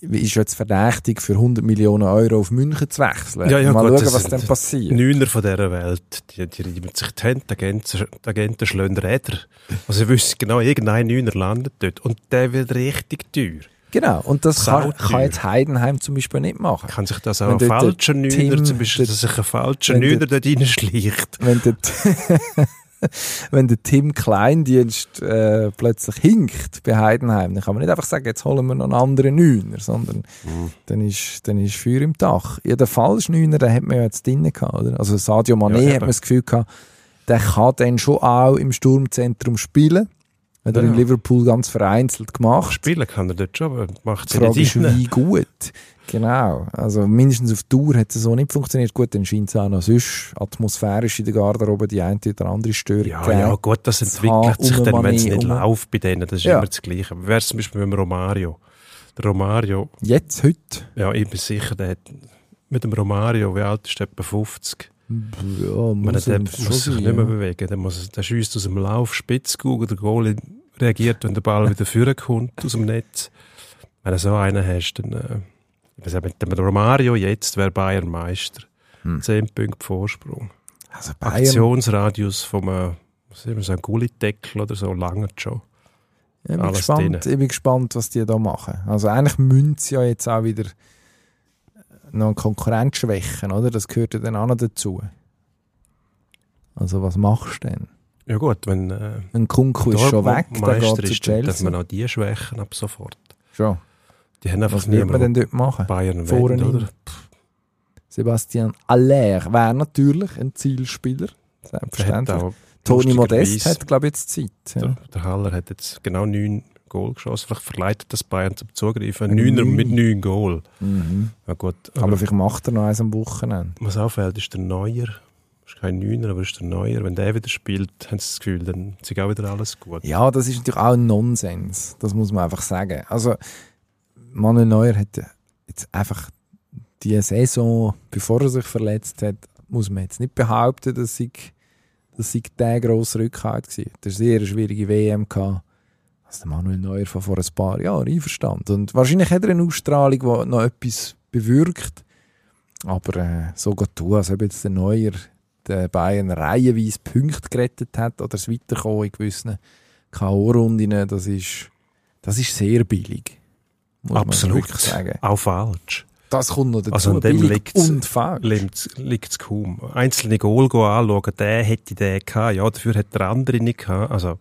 ist jetzt verdächtig, für 100 Millionen Euro auf München zu wechseln. Ja, ja, Mal gut, schauen, was dann passiert. Neuner von dieser Welt, die, die reiben sich die Hände, die Agenten schlagen Räder. Also sie wissen genau, irgendein Neuner landet dort und der wird richtig teuer. Genau, und das kann, kann, jetzt Heidenheim zum Beispiel nicht machen. Kann sich das auch ein falscher Neuner, zum Beispiel, dass sich ein falscher Neuner dort reinschleicht. Wenn der, [laughs] wenn der Tim Kleindienst äh, plötzlich hinkt bei Heidenheim, dann kann man nicht einfach sagen, jetzt holen wir noch einen anderen Neuner, sondern mhm. dann, ist, dann ist Feuer im Dach. Ja, der falsche Neuner, den hat man ja jetzt drinnen gehabt, oder? Also Sadio Mané ja, hat man das Gefühl gehabt, der kann dann schon auch im Sturmzentrum spielen Hat er Ja. in Liverpool ganz vereinzelt gemacht. Spielen kann er dort schon, aber macht Frage nicht ist, wie gut. Genau. Also mindestens auf Tour hat es so nicht funktioniert. Gut, dann scheint es auch noch sonst atmosphärisch in der Garderobe die eine oder andere Störung Ja, ja, gut, das entwickelt sich dann, wenn es nicht um. läuft bei denen. Das ist Ja. immer das Gleiche. Wäre es zum Beispiel mit dem Romario. Der Romario, Jetzt, heute? ja, ich bin sicher, der hat mit dem Romario, wie alt ist der? Etwa 50. Ja, Man, muss, sich sein, nicht mehr ja. bewegen. Der, muss, der schießt aus dem Lauf spitz gucken, der Goalie reagiert, wenn der Ball wieder führen kommt aus dem Netz. Wenn du so einen hast, dann, äh, ich weiß nicht, mit dem Romario jetzt wäre Bayern Meister. Hm. 10 Punkte Vorsprung. Also Bayern, Aktionsradius vom, äh, was ist das, so ein Gullideckel oder so, lange schon. ich, bin gespannt, drin. ich bin gespannt, was die da machen. Also eigentlich müssen sie ja jetzt auch wieder noch eine Konkurrenz schwächen, oder? Das gehört ja dann auch noch dazu. Also was machst du denn? Ja gut, wenn äh, Ein Kunku ist schon weg, Meister geht zu ist, dann darf Chelsea. man auch die schwächen ab sofort. Schon. Die haben einfach Was wird man denn dort machen? Bayern Vorne oder? Sebastian Aller wäre natürlich ein Zielspieler. Selbstverständlich. Toni Modest hat, glaube ich, jetzt Zeit. Ja. Der, der Haller hat jetzt genau neun Goal geschossen. Vielleicht verleitet das Bayern zum Zugreifen. Neuner neun. mit neun Goal. Mhm. Ja gut, aber, Aber vielleicht macht er noch eins am Wochenende. was auffällt, ist der Neuer. Ist kein Neuner, aber ist der Neuer. Wenn der wieder spielt, haben sie das Gefühl, dann ist auch wieder alles gut. Ja, das ist natürlich auch ein Nonsens. Das muss man einfach sagen. Also, Manuel Neuer hat jetzt einfach die Saison, bevor er sich verletzt hat, muss man jetzt nicht behaupten, dass ich, dass ich der grosse Rückhalt war. Das war eine sehr schwierige WM. Gehabt. Also der Manuel Neuer von vor ein paar Jahren einverstanden. Und wahrscheinlich hat er eine Ausstrahlung, die noch etwas bewirkt. Aber äh, so geht tun, als ob jetzt der Neuer der Bayern reihenweise Punkte gerettet hat oder das Weiterkommen in gewissen K.O.-Runden, das ist, das ist sehr billig. Muss man Absolut. wirklich sagen. Auch falsch. Das kommt noch dazu. Also an dem liegt's- und falsch. Liegt es kaum. Einzelne Goal go anschauen, der hätte den gehabt. Ja, dafür hat der andere nicht gehabt. Also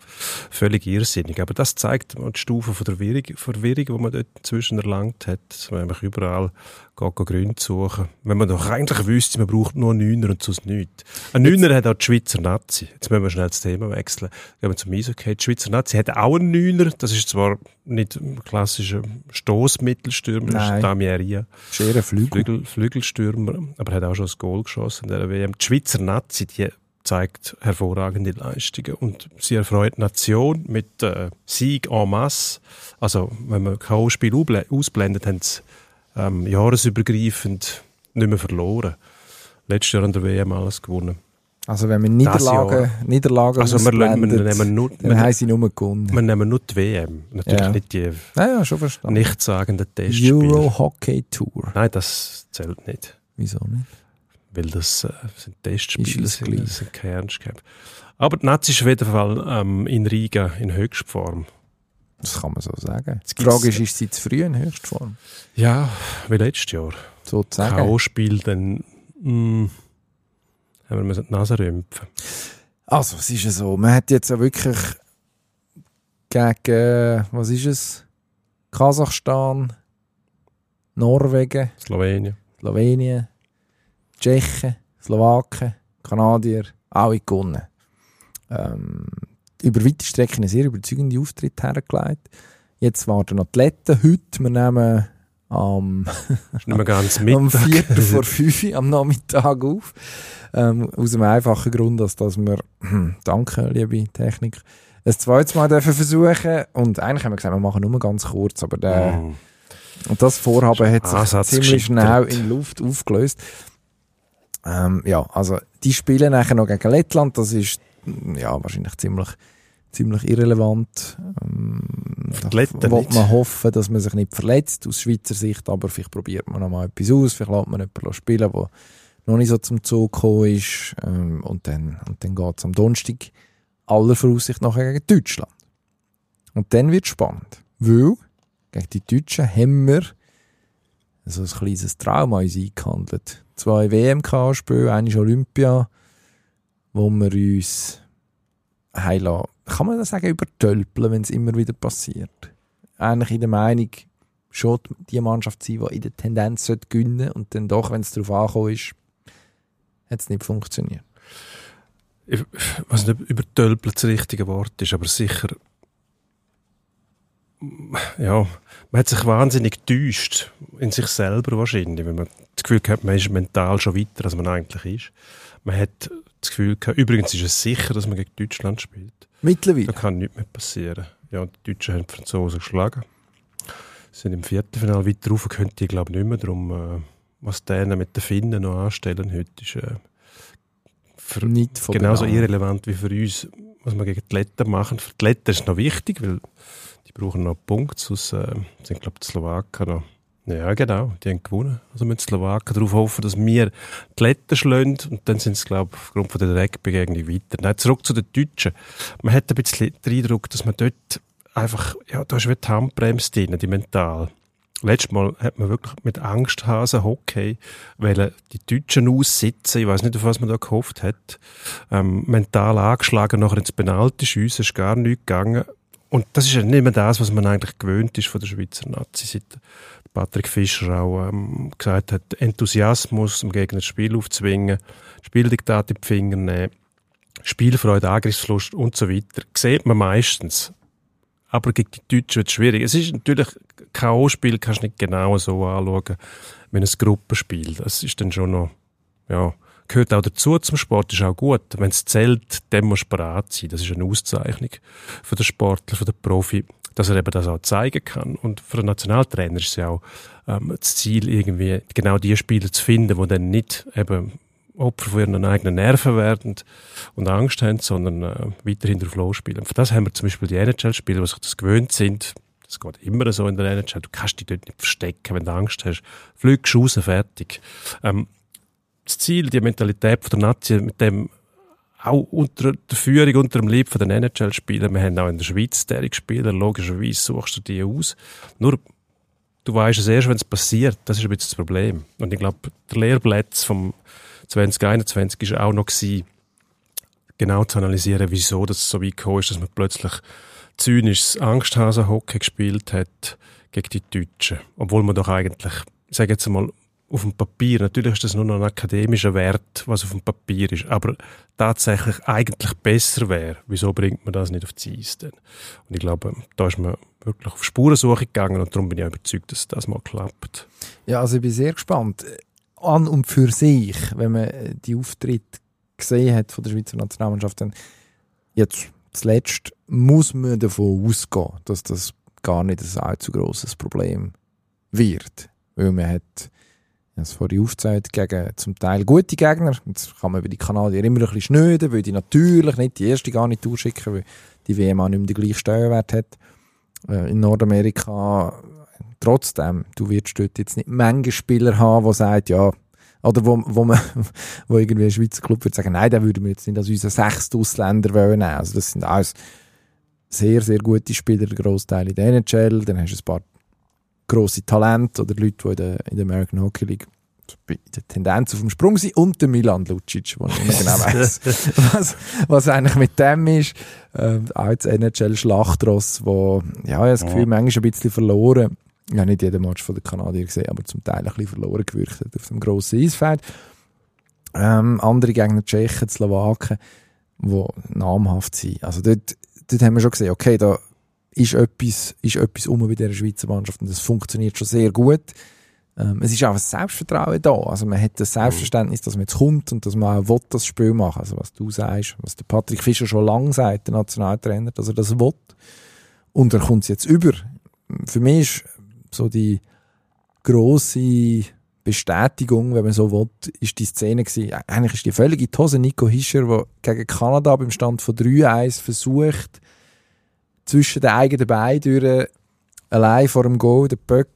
völlig irrsinnig. Aber das zeigt die Stufe von der Verwirrung, Verwirrung die man dort inzwischen erlangt hat. Einfach überall geht, Gründe suchen. Wenn man doch eigentlich wüsste, man braucht nur einen Neuner und sonst nichts. Ein Neuner hat auch die Schweizer Nazi. Jetzt müssen wir schnell das Thema wechseln. Gehen wir zum Eishockey. Die Schweizer Nazi hat auch einen Neuner. Das ist zwar nicht ein klassischer Stoßmittelstürmer, das ist Damieria. Schwere Flügel. Flügel, Flügelstürmer, aber er hat auch schon ein Goal geschossen in der WM. Die Schweizer Nazi, die zeigt hervorragende Leistungen und sie erfreut die Nation mit äh, Sieg en masse. Also, wenn man K.O.-Spiel ausblendet, haben sie ähm, jahresübergreifend nicht mehr verloren. Letztes Jahr an der WM alles gewonnen. Also wenn Das Niederlagen, Niederlagen Also, wir, wir, nehmen nur, dann wir, haben sie nur gewonnen. wir nehmen nur die WM. Natürlich Ja. nicht die Ja, ja, schon verstanden. nichtssagenden Testspiele. Euro Hockey Tour. Nein, das zählt nicht. Wieso nicht? weil das äh, sind Testspiele, es sind, das sind kein Ernst gehabt. Aber die Nazi ist auf jeden Fall ähm, in Riga in Höchstform. Das kann man so sagen. Die Frage ist, ist sie zu früh in Höchstform? Ja, wie letztes Jahr. Sozusagen. K.O.-Spiel, dann mh, haben wir müssen die Nase rümpfen. Also, es ist ja so. Man hat jetzt ja wirklich gegen, was ist es? Kasachstan, Norwegen, Slowenien. Slowenien, Tschechen, Slowaken, Kanadier, alle gewonnen. Ähm, über weite Strecken einen sehr überzeugenden Auftritt hergelegt. Jetzt warten Athleten. Heute, wir nehmen am [laughs] am Mittag. Viertel vor [laughs] fünf Uhr am Nachmittag auf. Ähm, aus dem einfachen Grund, dass, dass wir, danke, liebe Technik, ein zweites Mal dürfen versuchen Und eigentlich haben wir gesagt, wir machen nur ganz kurz, aber der, Mm. und das Vorhaben hat sich Ansatz ziemlich schnell in Luft aufgelöst. Ähm, ja, also die spielen nachher noch gegen Lettland, das ist mm, ja wahrscheinlich ziemlich, ziemlich irrelevant. Ähm, da nicht. man hoffen, dass man sich nicht verletzt, aus Schweizer Sicht, aber vielleicht probiert man noch mal etwas aus, vielleicht lässt man jemanden spielen, der noch nicht so zum Zug gekommen ist ähm, und dann, und dann geht es am Donnerstag aller Voraussicht nachher gegen Deutschland. Und dann wird es spannend, weil gegen die Deutschen haben wir so ein kleines Trauma uns eingehandelt. Zwei WMK-Spiele, eine Olympia, wo wir uns lassen- kann man das sagen, übertölpeln, wenn es immer wieder passiert. Eigentlich in der Meinung, schon die Mannschaft sein, die in der Tendenz sollte gewinnen und dann doch, wenn es darauf angekommen ist, hat es nicht funktioniert. Ich weiß nicht, ob übertölpelt das richtige Wort ist, aber sicher ja, man hat sich wahnsinnig getäuscht in sich selber wahrscheinlich, wenn man das Gefühl hat, man ist mental schon weiter, als man eigentlich ist. Man hat das Gefühl gehabt, übrigens ist es sicher, dass man gegen Deutschland spielt. Mittlerweile. Da kann nichts mehr passieren. Ja, die Deutschen haben die Franzosen geschlagen. Sind im Viertelfinale weiter rauf, könnte ich glaube nicht mehr. Darum, äh, was denen mit den Finnen noch anstellen heute, ist äh, für Nicht genauso Belang. irrelevant wie für uns, was wir gegen die Letten machen. Für die Letten ist es noch wichtig, weil die brauchen noch Punkte, sonst äh, sind, glaube ich, die Slowaken noch. Ja, genau, die haben gewonnen. Also müssen die Slowaken darauf hoffen, dass wir die Letten schlagen und dann sind es, glaube ich, aufgrund von der Direktbegegnung weiter. Nein, zurück zu den Deutschen. Man hat ein bisschen den Eindruck, dass man dort einfach, ja, da ist wie die Handbremse drin, die mental. Letztes Mal hat man wirklich mit Angsthasen Hockey wollen die Deutschen aussitzen. Ich weiß nicht, auf was man da gehofft hat. Ähm, mental angeschlagen, nachher ins Penalty schiessen, ist gar nichts gegangen. Und das ist ja nicht mehr das, was man eigentlich gewöhnt ist von der Schweizer Nazi. Seit Patrick Fischer auch ähm, gesagt hat, Enthusiasmus, dem Gegner das Spiel aufzwingen, Spieldiktat in die Finger nehmen, Spielfreude, Angriffslust und so weiter. Sieht man meistens. Aber gegen die Deutschen wird es schwierig. Es ist natürlich, K.O.-Spiel kannst du nicht genau so anschauen, wie ein Gruppenspiel. Das ist dann schon noch, ja, gehört auch dazu zum Sport, ist auch gut. Wenn es zählt, dann musst du bereit sein. Das ist eine Auszeichnung für den Sportler, für den Profi, dass er eben das auch zeigen kann. Und für den Nationaltrainer ist es ja auch ähm, das Ziel, irgendwie genau die Spieler zu finden, die dann nicht eben Opfer von ihren eigenen Nerven werden und Angst haben, sondern äh, weiterhin drauf losspielen. Für das haben wir zum Beispiel die NHL-Spieler, die sich das gewöhnt sind. Das geht immer so in der NHL. Du kannst dich dort nicht verstecken, wenn du Angst hast. Fliegst raus, fertig. Ähm, das Ziel, die Mentalität der Nazi, mit dem auch unter der Führung, unter dem Lieb von den NHL-Spielern, wir haben auch in der Schweiz Spieler, logischerweise suchst du die aus. Nur, du weißt es erst, wenn es passiert. Das ist ein bisschen das Problem. Und ich glaube, der Lehrplatz vom 2021 ist auch noch gewesen, genau zu analysieren, wieso das so weit gekommen ist, dass man plötzlich zynisches Angsthasen-Hockey gespielt hat gegen die Deutschen. Obwohl man doch eigentlich, ich sage jetzt einmal, auf dem Papier, natürlich ist das nur noch ein akademischer Wert, was auf dem Papier ist, aber tatsächlich eigentlich besser wäre. Wieso bringt man das nicht auf die Eis denn? Und ich glaube, da ist man wirklich auf Spurensuche gegangen und darum bin ich überzeugt, dass das mal klappt. Ja, also ich bin sehr gespannt. An und für sich, wenn man die Auftritte gesehen hat von der Schweizer Nationalmannschaft, dann jetzt zuletzt muss man davon ausgehen, dass das gar nicht ein allzu grosses Problem wird. Weil man hat, ich habe es vorhin aufgezeigt, gegen zum Teil gute Gegner, jetzt kann man über die Kanadier immer ein bisschen schnöden, weil die natürlich nicht die erste gar nicht durchschicken, weil die WM auch nicht mehr den gleichen Stellenwert hat. Äh, in Nordamerika trotzdem, du wirst dort jetzt nicht Menge Spieler haben, die sagen, ja, oder wo, wo man, [laughs] wo irgendwie ein Schweizer Club würde sagen, nein, den würden wir jetzt nicht als unseren sechsten Ausländer nehmen. Also das sind alles sehr, sehr gute Spieler, der Großteil in der NHL, dann hast du ein paar grosse Talente oder Leute, die in der, in der American Hockey League in der Tendenz auf dem Sprung sind und der Milan Lucic, wo ich nicht genau weiss, [laughs] was, was eigentlich mit dem ist. Ähm, auch jetzt NHL-Schlachtross, wo, ja, ich habe das Gefühl, manchmal ein bisschen verloren. Ich habe nicht jeden Match von den Kanadier gesehen, aber zum Teil ein bisschen verloren gewirkt hat auf dem grossen Eisfeld. Ähm, andere Gegner, Tschechen, Slowaken, die namhaft sind. Also dort, dort haben wir schon gesehen, okay, da ist etwas, ist etwas um bei dieser Schweizer Mannschaft und das funktioniert schon sehr gut. Ähm, es ist auch ein Selbstvertrauen da. Also man hat das Selbstverständnis, dass man jetzt kommt und dass man auch will, das Spiel machen. Also was du sagst, was der Patrick Fischer schon lange sagt, der Nationaltrainer, dass er das will. Und er kommt es jetzt über. Für mich ist so die grosse Bestätigung, wenn man so will, ist die Szene gewesen. Eigentlich ist die völlig in die Hose. Nico Hischer, der gegen Kanada beim Stand von 3-1 versucht, zwischen den eigenen Beinen durch allein vor dem Goal den Böck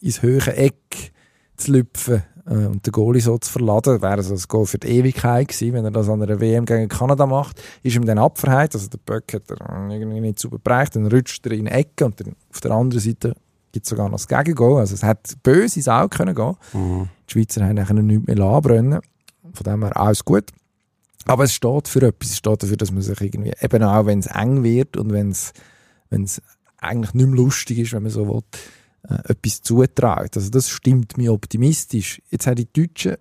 ins höhere Eck zu lüpfen äh, und den Goalie so zu verladen. Wäre also das Goal für die Ewigkeit gewesen, wenn er das an einer WM gegen Kanada macht. Ist ihm dann abverheilt, also der Böck hat er irgendwie nicht super bereicht, dann rutscht er in die Ecke und dann auf der anderen Seite gibt es sogar noch das Gegengoal. Also es hat böse Sau können gehen. Mhm. Die Schweizer haben eigentlich nichts mehr anbrennen. Von dem her alles gut. Aber es steht für etwas. Es steht dafür, dass man sich irgendwie, eben auch wenn es eng wird und wenn es, wenn es eigentlich nicht mehr lustig ist, wenn man so will, äh, etwas zutraut. Also das stimmt mir optimistisch. Jetzt haben die Deutschen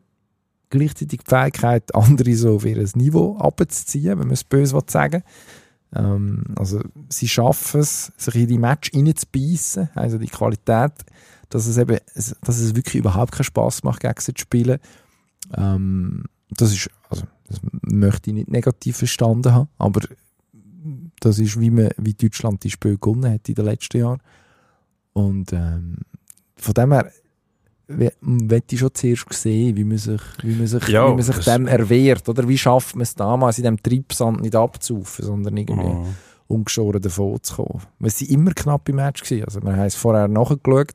gleichzeitig die Fähigkeit, andere so auf ihr Niveau abzuziehen, wenn man es böse will sagen Ähm, also sie schaffen es, sich in die Match reinzubeissen, also die Qualität, dass es eben, dass es wirklich überhaupt keinen Spaß macht, gegen sie zu spielen. Ähm, das ist, also das möchte ich nicht negativ verstanden haben, aber das ist, wie, man, wie Deutschland die Spiele gewonnen hat in den letzten Jahren. Und ähm, von dem her möchte ich schon zuerst sehen, wie man sich, wie man sich, Ja, wie man sich dem erwehrt. Oder wie schafft man es damals, in diesem Triebsand nicht abzusaufen, sondern irgendwie Mhm. ungeschoren davon zu kommen. Weil sie immer knapp im Match gewesen. Also wir haben es vorher nachgeschaut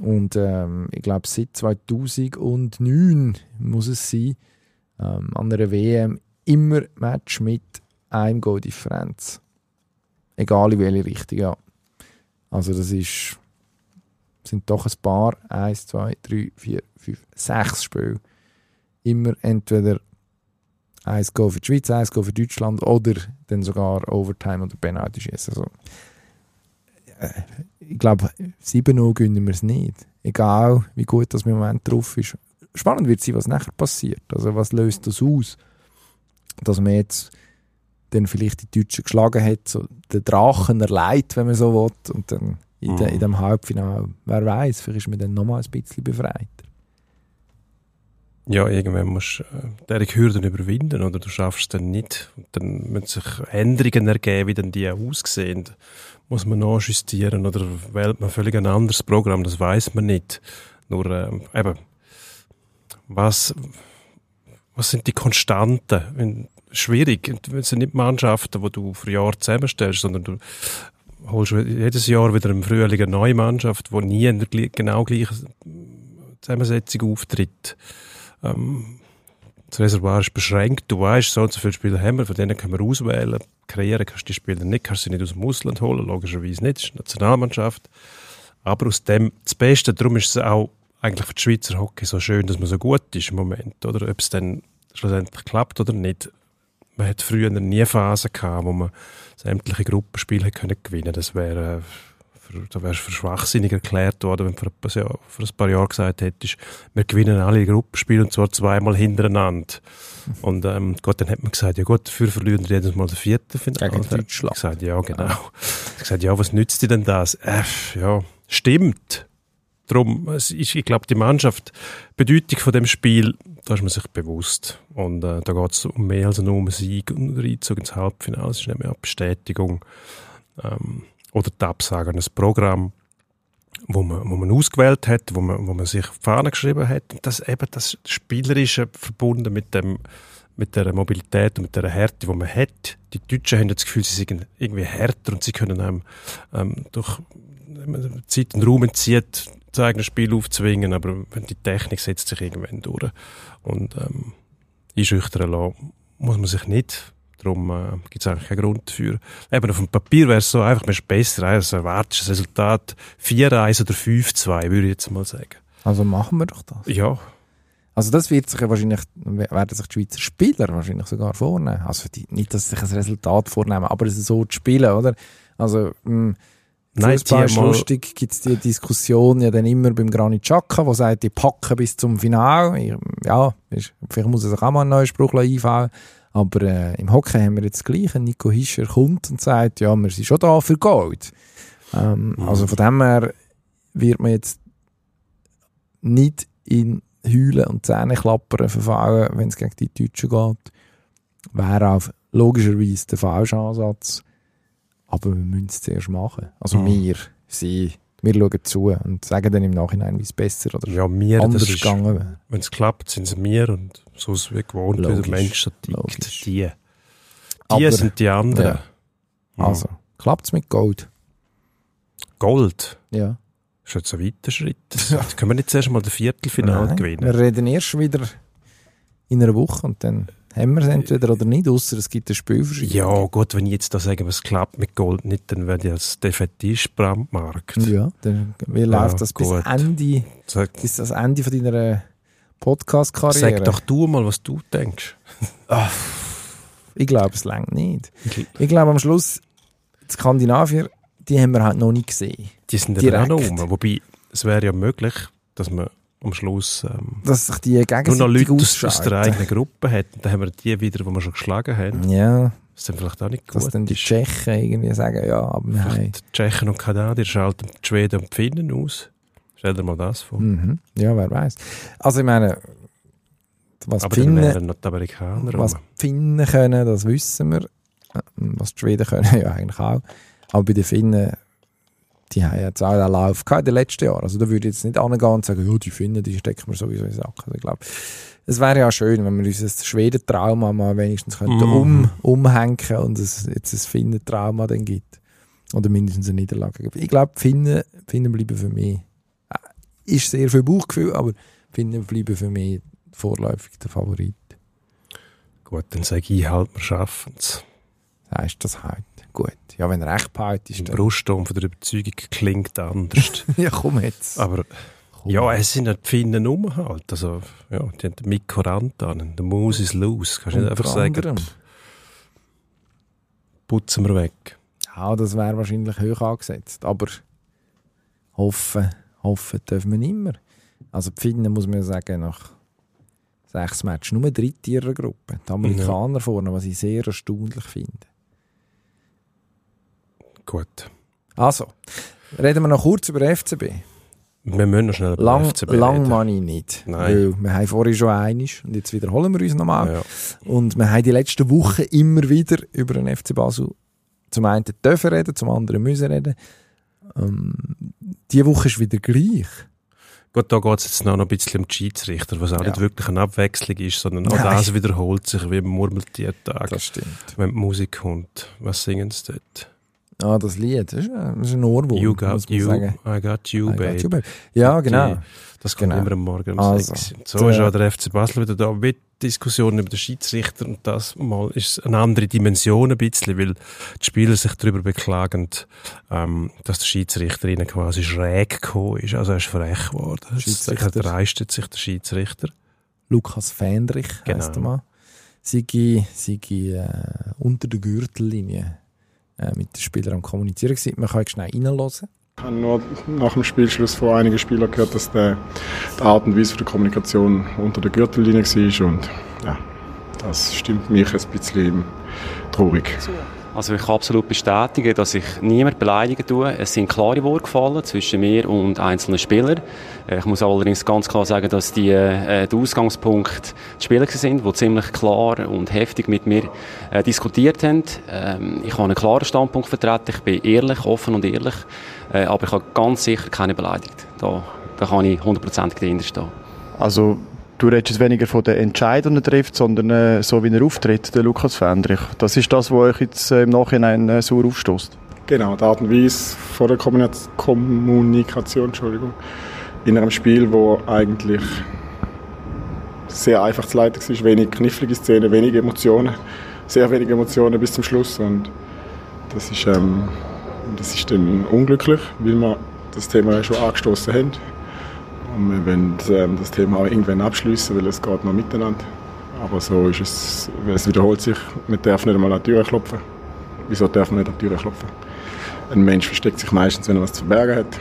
und ähm, ich glaube seit 2009 muss es sein, ähm, an einer WM immer Match mit einem Goal-Differenz. Egal in welche Richtung, ja. Also das ist, sind doch ein paar, eins, zwei, drei, vier, fünf, sechs Spiele. Immer entweder ein Goal für die Schweiz, ein Goal für Deutschland oder dann sogar Overtime oder Penalty schießen. Also, äh, ich glaube, 7-0 gewinnen wir es nicht. Egal, wie gut das im Moment drauf ist. Spannend wird sein, was nachher passiert. Also, was löst das aus? Dass man jetzt dann vielleicht die Deutschen geschlagen hat, so den Drachen erleidet, wenn man so will, und dann in, de, Mhm. in dem Halbfinale, wer weiß, vielleicht ist man dann nochmal ein bisschen befreit. Ja, irgendwann musst du äh, diese Hürden überwinden oder du schaffst es dann nicht. Und dann müssen sich Änderungen ergeben, wie dann die aussehen. Muss man nachjustieren oder wählt man völlig ein anderes Programm, das weiß man nicht. Nur ähm, eben, was, was sind die Konstanten? Wenn, schwierig. Es sind nicht Mannschaften, die du für Jahre zusammenstellst, sondern du holst jedes Jahr wieder im Frühling eine neue Mannschaft, die nie in der genau gleichen Zusammensetzung auftritt. Ähm, das Reservoir ist beschränkt. Du weißt, so und so viele Spieler haben wir, von denen können wir auswählen. Kreieren kannst du die Spieler nicht, kannst sie nicht aus dem Ausland holen, logischerweise nicht. Das ist eine Nationalmannschaft. Aber aus dem das Beste, darum ist es auch eigentlich für die Schweizer Hockey so schön, dass man so gut ist im Moment. Oder ob es dann schlussendlich klappt oder nicht. Man hat früher nie Phasen gehabt, wo man sämtliche Gruppenspiele können gewinnen. Das wäre äh, für, da wärst du für schwachsinnig erklärt worden, wenn du vor ein paar, Jahr, vor ein paar Jahren gesagt hättest, wir gewinnen alle Gruppenspiele und zwar zweimal hintereinander. [laughs] Und ähm, Gott, dann hat man gesagt, ja gut, dafür verlieren wir jedes Mal das vierte Finale. Gegen Deutschland. gesagt, ja genau. Ich [laughs] gesagt, ja, was nützt dir denn das? Äh, ja, stimmt. Darum, ist, ich glaube, die Mannschaft, die Bedeutung von dem Spiel, da ist man sich bewusst. Und äh, da geht es um mehr als nur um Sieg und einen Einzug ins Halbfinale. Es ist nämlich auch Bestätigung ähm, oder die Absage ein Programm, wo man, wo man ausgewählt hat, wo man, wo man sich auf geschrieben hat. Und das eben das Spielerische verbunden mit dem mit der Mobilität und mit der Härte, die man hat. Die Deutschen haben das Gefühl, sie sind irgendwie härter und sie können einem ähm, durch Zeit und Raum entzieht, das eigene Spiel aufzwingen, aber die Technik setzt sich irgendwann durch. Und ähm, einschüchtern lassen muss man sich nicht. Darum äh, gibt es eigentlich keinen Grund dafür. Eben auf dem Papier wäre es so einfach, man ist besser, also erwartest ein Resultat 4-1 oder 5-2, würde ich jetzt mal sagen. Also machen wir doch das. Ja, Also das wird sich ja wahrscheinlich, werden sich die Schweizer Spieler wahrscheinlich sogar vornehmen. Also die, nicht, dass sie sich ein Resultat vornehmen, aber es so zu spielen, oder? Also mh, Nein, lustig, gibt es die Diskussion ja dann immer beim Granit Xhaka, der sagt, die packen bis zum Finale. Ich- Ja, vielleicht muss er sich auch mal einen neuen Spruch einfallen aber äh, im Hockey haben wir jetzt das Gleiche. Nico Hischer kommt und sagt, ja, wir sind schon da für Gold. Ähm, Mhm. Also von dem her wird man jetzt nicht in Heulen und Zähneklappern verfallen, wenn es gegen die Deutschen geht. Wäre auch logischerweise der falsche Ansatz. Aber wir müssen es zuerst machen. Also Mhm. wir, sie, wir schauen zu und sagen dann im Nachhinein, wie es besser oder ja mir, anders das ist, gegangen wäre. wenn es klappt, sind es wir und so ist es wie gewohnt, wie Logisch. der Mensch so tickt. Die, die Aber- sind die anderen. Ja. Also, klappt es mit Gold? Gold. Ja. Ist jetzt ein weiter Schritt. Jetzt können wir nicht zuerst mal das Viertelfinale Nein, gewinnen. Wir reden erst wieder in einer Woche und dann haben wir es entweder oder nicht, außer es gibt ein Spielverschiebung. Ja, gut, wenn ich jetzt da sage, was klappt mit Gold nicht, dann werde ich als Defetist brandmarkt. Ja, dann, wie läuft das bis gut. Ende, Sag, bis das Ende von deiner Podcast-Karriere? sag doch du mal, was du denkst. Ich glaube, es längt nicht. Ich glaube, am Schluss, die Skandinavier, die haben wir halt noch nicht gesehen. Die sind ja auch noch rum. Wobei, es wäre ja möglich, dass man am Schluss ähm, Dass sich die nur noch Leute aus, aus der eigenen Gruppe hat. Dann haben wir die wieder, die wir schon geschlagen haben. Ja, Das ist dann vielleicht auch nicht Dass gut. dann die. Tschechen irgendwie sagen, ja, aber wir haben... Die Tschechen und Kanadier schalten die Schweden und die Finnen aus. Stell dir mal das vor. Mhm. Ja, wer weiß. Also ich meine, was Aber Finnen, noch die Amerikaner was rum. Finnen können, das wissen wir. Äh, Was die Schweden können, [laughs] ja eigentlich auch. Aber bei den Finnen, die haben jetzt auch einen Lauf gehabt in den letzten Jahren. Also da würde ich jetzt nicht angehen und sagen, ja, die Finnen, die stecken wir sowieso in Sack. Also ich glaube, es wäre ja schön, wenn wir uns das Schweden-Trauma mal wenigstens könnten Mhm. um, umhängen und es jetzt ein Finnen-Trauma dann gibt. Oder mindestens eine Niederlage gibt. Ich glaube, Finnen, Finnen bleiben für mich, äh, ist sehr viel Bauchgefühl, aber Finnen bleiben für mich vorläufig der Favorit. Gut, dann sage ich halt, wir schaffen es. Heißt das heute? Gut. Ja, wenn recht Der ist, dann... Brustton von der Überzeugung klingt anders. [laughs] ja, komm jetzt. Aber Komm. ja, es sind halt Finnen rum halt. Also, ja, die haben den Mikko Rantanen, der Maus ist los. Kannst du nicht einfach sagen, anderem. putzen wir weg. Ja, das wäre wahrscheinlich hoch angesetzt. Aber hoffen, hoffen dürfen wir nicht mehr. Also die Finnen, muss man ja sagen, nach sechs Matches nur dritte ihrer Gruppe. Die Amerikaner vorne, was ich sehr erstaunlich finde. Gut. Also, reden wir noch kurz über FCB. Wir müssen noch schnell über Lang, FCB lang reden. meine ich nicht. Nein. Weil wir haben vorhin schon einig und jetzt wiederholen wir uns nochmal. Ja. Und wir haben die letzten Wochen immer wieder über den FC Basel zum einen dürfen reden, zum anderen müssen reden. Ähm, diese Woche ist wieder gleich. Gut, da geht es jetzt noch ein bisschen um die Schiedsrichter, was auch Ja. nicht wirklich eine Abwechslung ist, sondern auch Nein. das wiederholt sich wie im Murmeltiertag. Das stimmt. Wenn die Musik kommt, was singen sie dort? Ah, das Lied, das ist, ein- das ist ein Ohrwurm, you muss got man you, sagen. I got you, I got babe. you, babe. Ja, genau. Das kommt Genau. immer am Morgen um Also, sechs. Und so der- ist auch der FC Basel wieder da mit Diskussionen über den Schiedsrichter und das mal ist eine andere Dimension ein bisschen, weil die Spieler sich darüber beklagen, ähm, dass der Schiedsrichter ihnen quasi schräg gekommen ist. Also er ist frech geworden. Er Schiedsrichter. dreistet sich der Schiedsrichter. Lukas Fendrich Genau. heisst der Mann. Sigi, Sigi äh, unter der Gürtellinie äh, mit den Spielern am Kommunizieren gewesen. Man kann schnell reinhören. Ich habe nur nach dem Spielschluss von einigen Spielern gehört, dass der, die Art und Weise der Kommunikation unter der Gürtellinie war. Und ja, das stimmt mich ein bisschen traurig. Also ich kann absolut bestätigen, dass ich niemand beleidigen tue. Es sind klare Worte gefallen zwischen mir und einzelnen Spielern. Äh, Ich muss allerdings ganz klar sagen, dass die, äh, der Ausgangspunkt die Spieler sind, die ziemlich klar und heftig mit mir äh, diskutiert haben. Ähm, ich habe einen klaren Standpunkt vertreten. Ich bin ehrlich, offen und ehrlich. Äh, aber ich habe ganz sicher keine beleidigt. Da, da kann ich hundertprozentig dahinter stehen. Also, du redest weniger von den Entscheidungen, trifft, sondern äh, so, wie er auftritt, der Lukas Fendrich. Das ist das, was euch jetzt äh, im Nachhinein äh, sauer aufstößt. Genau, die Art und Weise von der Kommuni- Kommunikation Entschuldigung, in einem Spiel, wo eigentlich sehr einfach zu leiten war, wenig knifflige Szenen, wenige Emotionen, sehr wenige Emotionen bis zum Schluss und das ist, ähm, das ist dann unglücklich, weil wir das Thema ja schon angestoßen haben und wir wollen ähm, das Thema auch irgendwann abschließen, weil es geht noch miteinander. Aber so ist es, es wiederholt sich, man darf nicht einmal an die Tür klopfen. Wieso darf man nicht an die Tür klopfen? Ein Mensch versteckt sich meistens, wenn er was zu verbergen hat.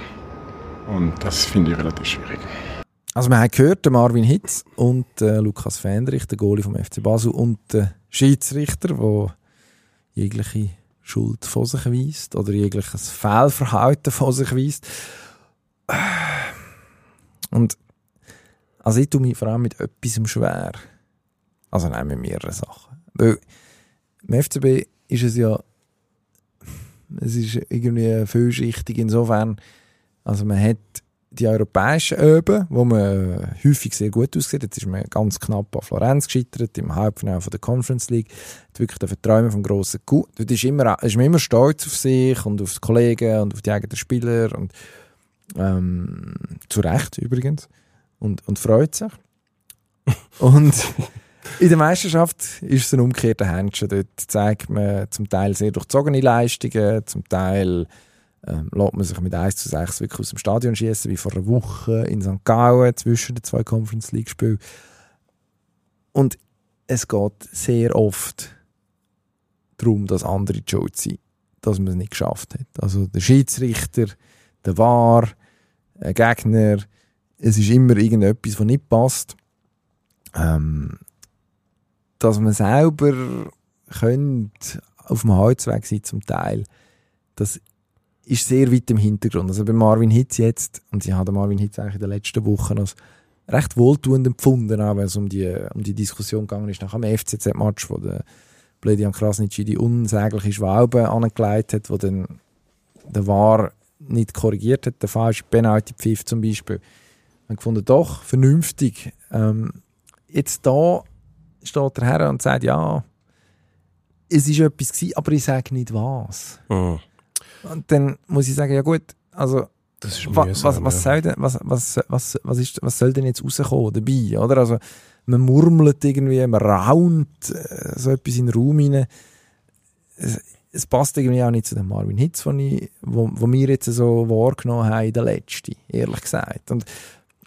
Und das finde ich relativ schwierig. Also wir haben gehört, Marvin Hitz und äh, Lukas Fendrich, der Goalie vom FC Basel und der Schiedsrichter, der jegliche Schuld von sich weist oder jegliches Fehlverhalten von sich weist. Und also ich tue mich vor allem mit etwas schwer. Also nein, mit mehreren Sachen. Weil im FCB ist es ja es ist irgendwie vielschichtig insofern, also man hat die europäischen Öben, wo man häufig sehr gut aussieht. Jetzt ist man ganz knapp an Florenz gescheitert, im Halbfinale von der Conference League. Hat wirklich den Verträumen vom grossen Gut. Dort ist, immer, ist man immer stolz auf sich und auf die Kollegen und auf die eigenen Spieler und ähm, zu Recht übrigens. Und, und freut sich. [laughs] und in der Meisterschaft ist es ein umgekehrter Händchen. Dort zeigt man zum Teil sehr durchzogene Leistungen, zum Teil ähm, lässt man sich mit 1 zu 6 wirklich aus dem Stadion schießen, wie vor einer Woche in St. Gallen zwischen den zwei Conference League Spielen. Und es geht sehr oft darum, dass andere die schuld sind, dass man es nicht geschafft hat. Also der Schiedsrichter, der VAR, ein Gegner, es ist immer irgendetwas, was nicht passt. Ähm, dass man selber könnte auf dem Holzweg sind zum Teil, das ist sehr weit im Hintergrund. Also bei Marvin Hitz jetzt, und sie haben Marvin Hitz eigentlich in den letzten Wochen als recht wohltuend empfunden, auch wenn es um die, um die Diskussion gegangen ist nach dem FCZ-Match, wo der Bledian Krasnitschi die unsägliche Schwalbe angelegt hat, wo dann der War nicht korrigiert hat, der falsche Penalty-Pfiff zum Beispiel. Wir gefunden, doch, vernünftig. Ähm, jetzt da steht er her und sagt, ja, es ist etwas gewesen, aber ich sage nicht was. Mhm. Und dann muss ich sagen, ja gut, also wa- mühsam, was, was, ja. soll denn, was, was, was, was, ist, was soll denn jetzt rauskommen dabei, oder? Also man murmelt irgendwie, man raunt äh, so etwas in den Raum. Es, es passt irgendwie auch nicht zu dem Marvin Hitz, den wo, wo wir jetzt so wahrgenommen haben in der letzten, ehrlich gesagt. Und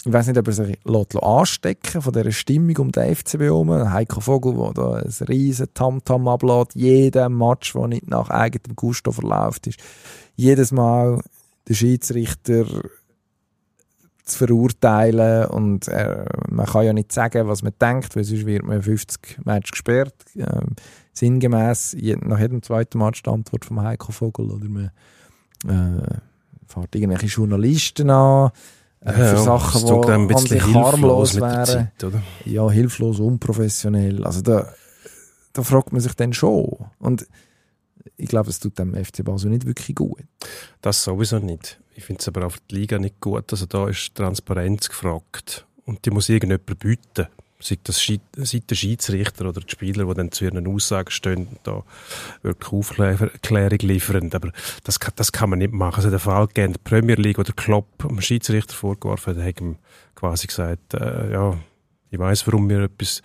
ich weiß nicht, ob er sich lässt anstecken von dieser Stimmung um den FCB herum. Heiko Vogel, der da ein riesen Tamtam ablädt, jeden Match, der nicht nach eigenem Gusto verläuft ist. Jedes Mal der Schiedsrichter zu verurteilen und äh, man kann ja nicht sagen, was man denkt, weil sonst wird man 50 Matches gesperrt. Ähm, sinngemäß nach jedem zweiten Match die Antwort vom Heiko Vogel oder man äh, fährt irgendwelche Journalisten an äh, für Sachen, einem ein die an bisschen sich harmlos wären Zeit, oder? ja, hilflos, unprofessionell. Also da, da fragt man sich dann schon. Und ich glaube, es tut dem FC Basel nicht wirklich gut. Das sowieso nicht. Ich finde es aber auch für die Liga nicht gut. Also da ist Transparenz gefragt. Und die muss irgendjemand bieten. Sei das Schi- sei der Schiedsrichter oder die Spieler, die dann zu ihren Aussagen stehen, da wirklich Aufklärung liefern. Aber das das kann man nicht machen. Also der Fall gegeben, in der Premier League, wo der Klopp dem Schiedsrichter vorgeworfen hat, hat ihm quasi gesagt, äh, ja, ich weiß, warum wir etwas,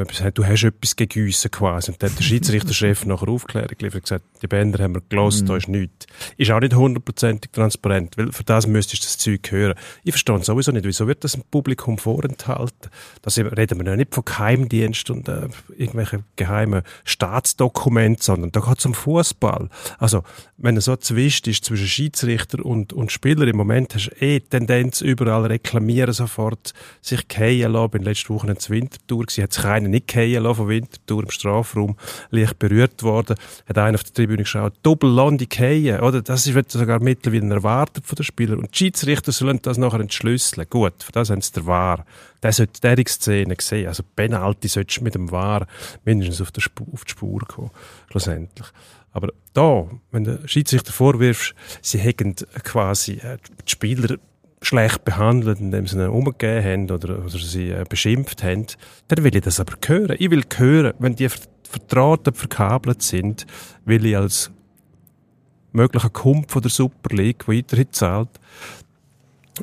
etwas haben. Du hast etwas gegüssen quasi. Und dann hat der Schiedsrichterchef [laughs] nachher Aufklärung geliefert und gesagt, die Bänder haben wir gelesen, da ist nichts. Ist auch nicht hundertprozentig transparent, weil für das müsstest du das Zeug hören. Ich verstehe sowieso nicht, wieso wird das im Publikum vorenthalten? Da reden wir ja nicht von Geheimdienst und äh, irgendwelchen geheimen Staatsdokumenten, sondern da geht es um Fußball. Also, wenn er so zwischt ist zwischen Schiedsrichter und, und Spieler, im Moment hast du eh die Tendenz, überall reklamieren sofort, sich fallen lassen. Bin letzte Woche in Winterthur hat sich einer nicht fallen lassen von Winterthur im Strafraum, leicht berührt worden, hat einer auf der Tribüne geschaut, Doppellande fallen, oder? Das ist sogar mittlerweile erwartet von den Spielern. Und die Schiedsrichter sollen das nachher entschlüsseln. Gut, für das haben sie der Wahr. Der sollte diese Szene sehen. Also Penalty solltest du mit dem Wahr mindestens auf, der Spur, auf die Spur kommen, schlussendlich. Aber da, wenn der Schiedsrichter vorwirfst, sie hätten quasi äh, die Spieler schlecht behandelt, indem sie ihnen umgegeben haben oder, oder sie äh, beschimpft haben, dann will ich das aber hören. Ich will hören, wenn die ver- vertraut, verkabelt sind, will ich als möglicher Kumpf der Super League, der weiterhin zahlt,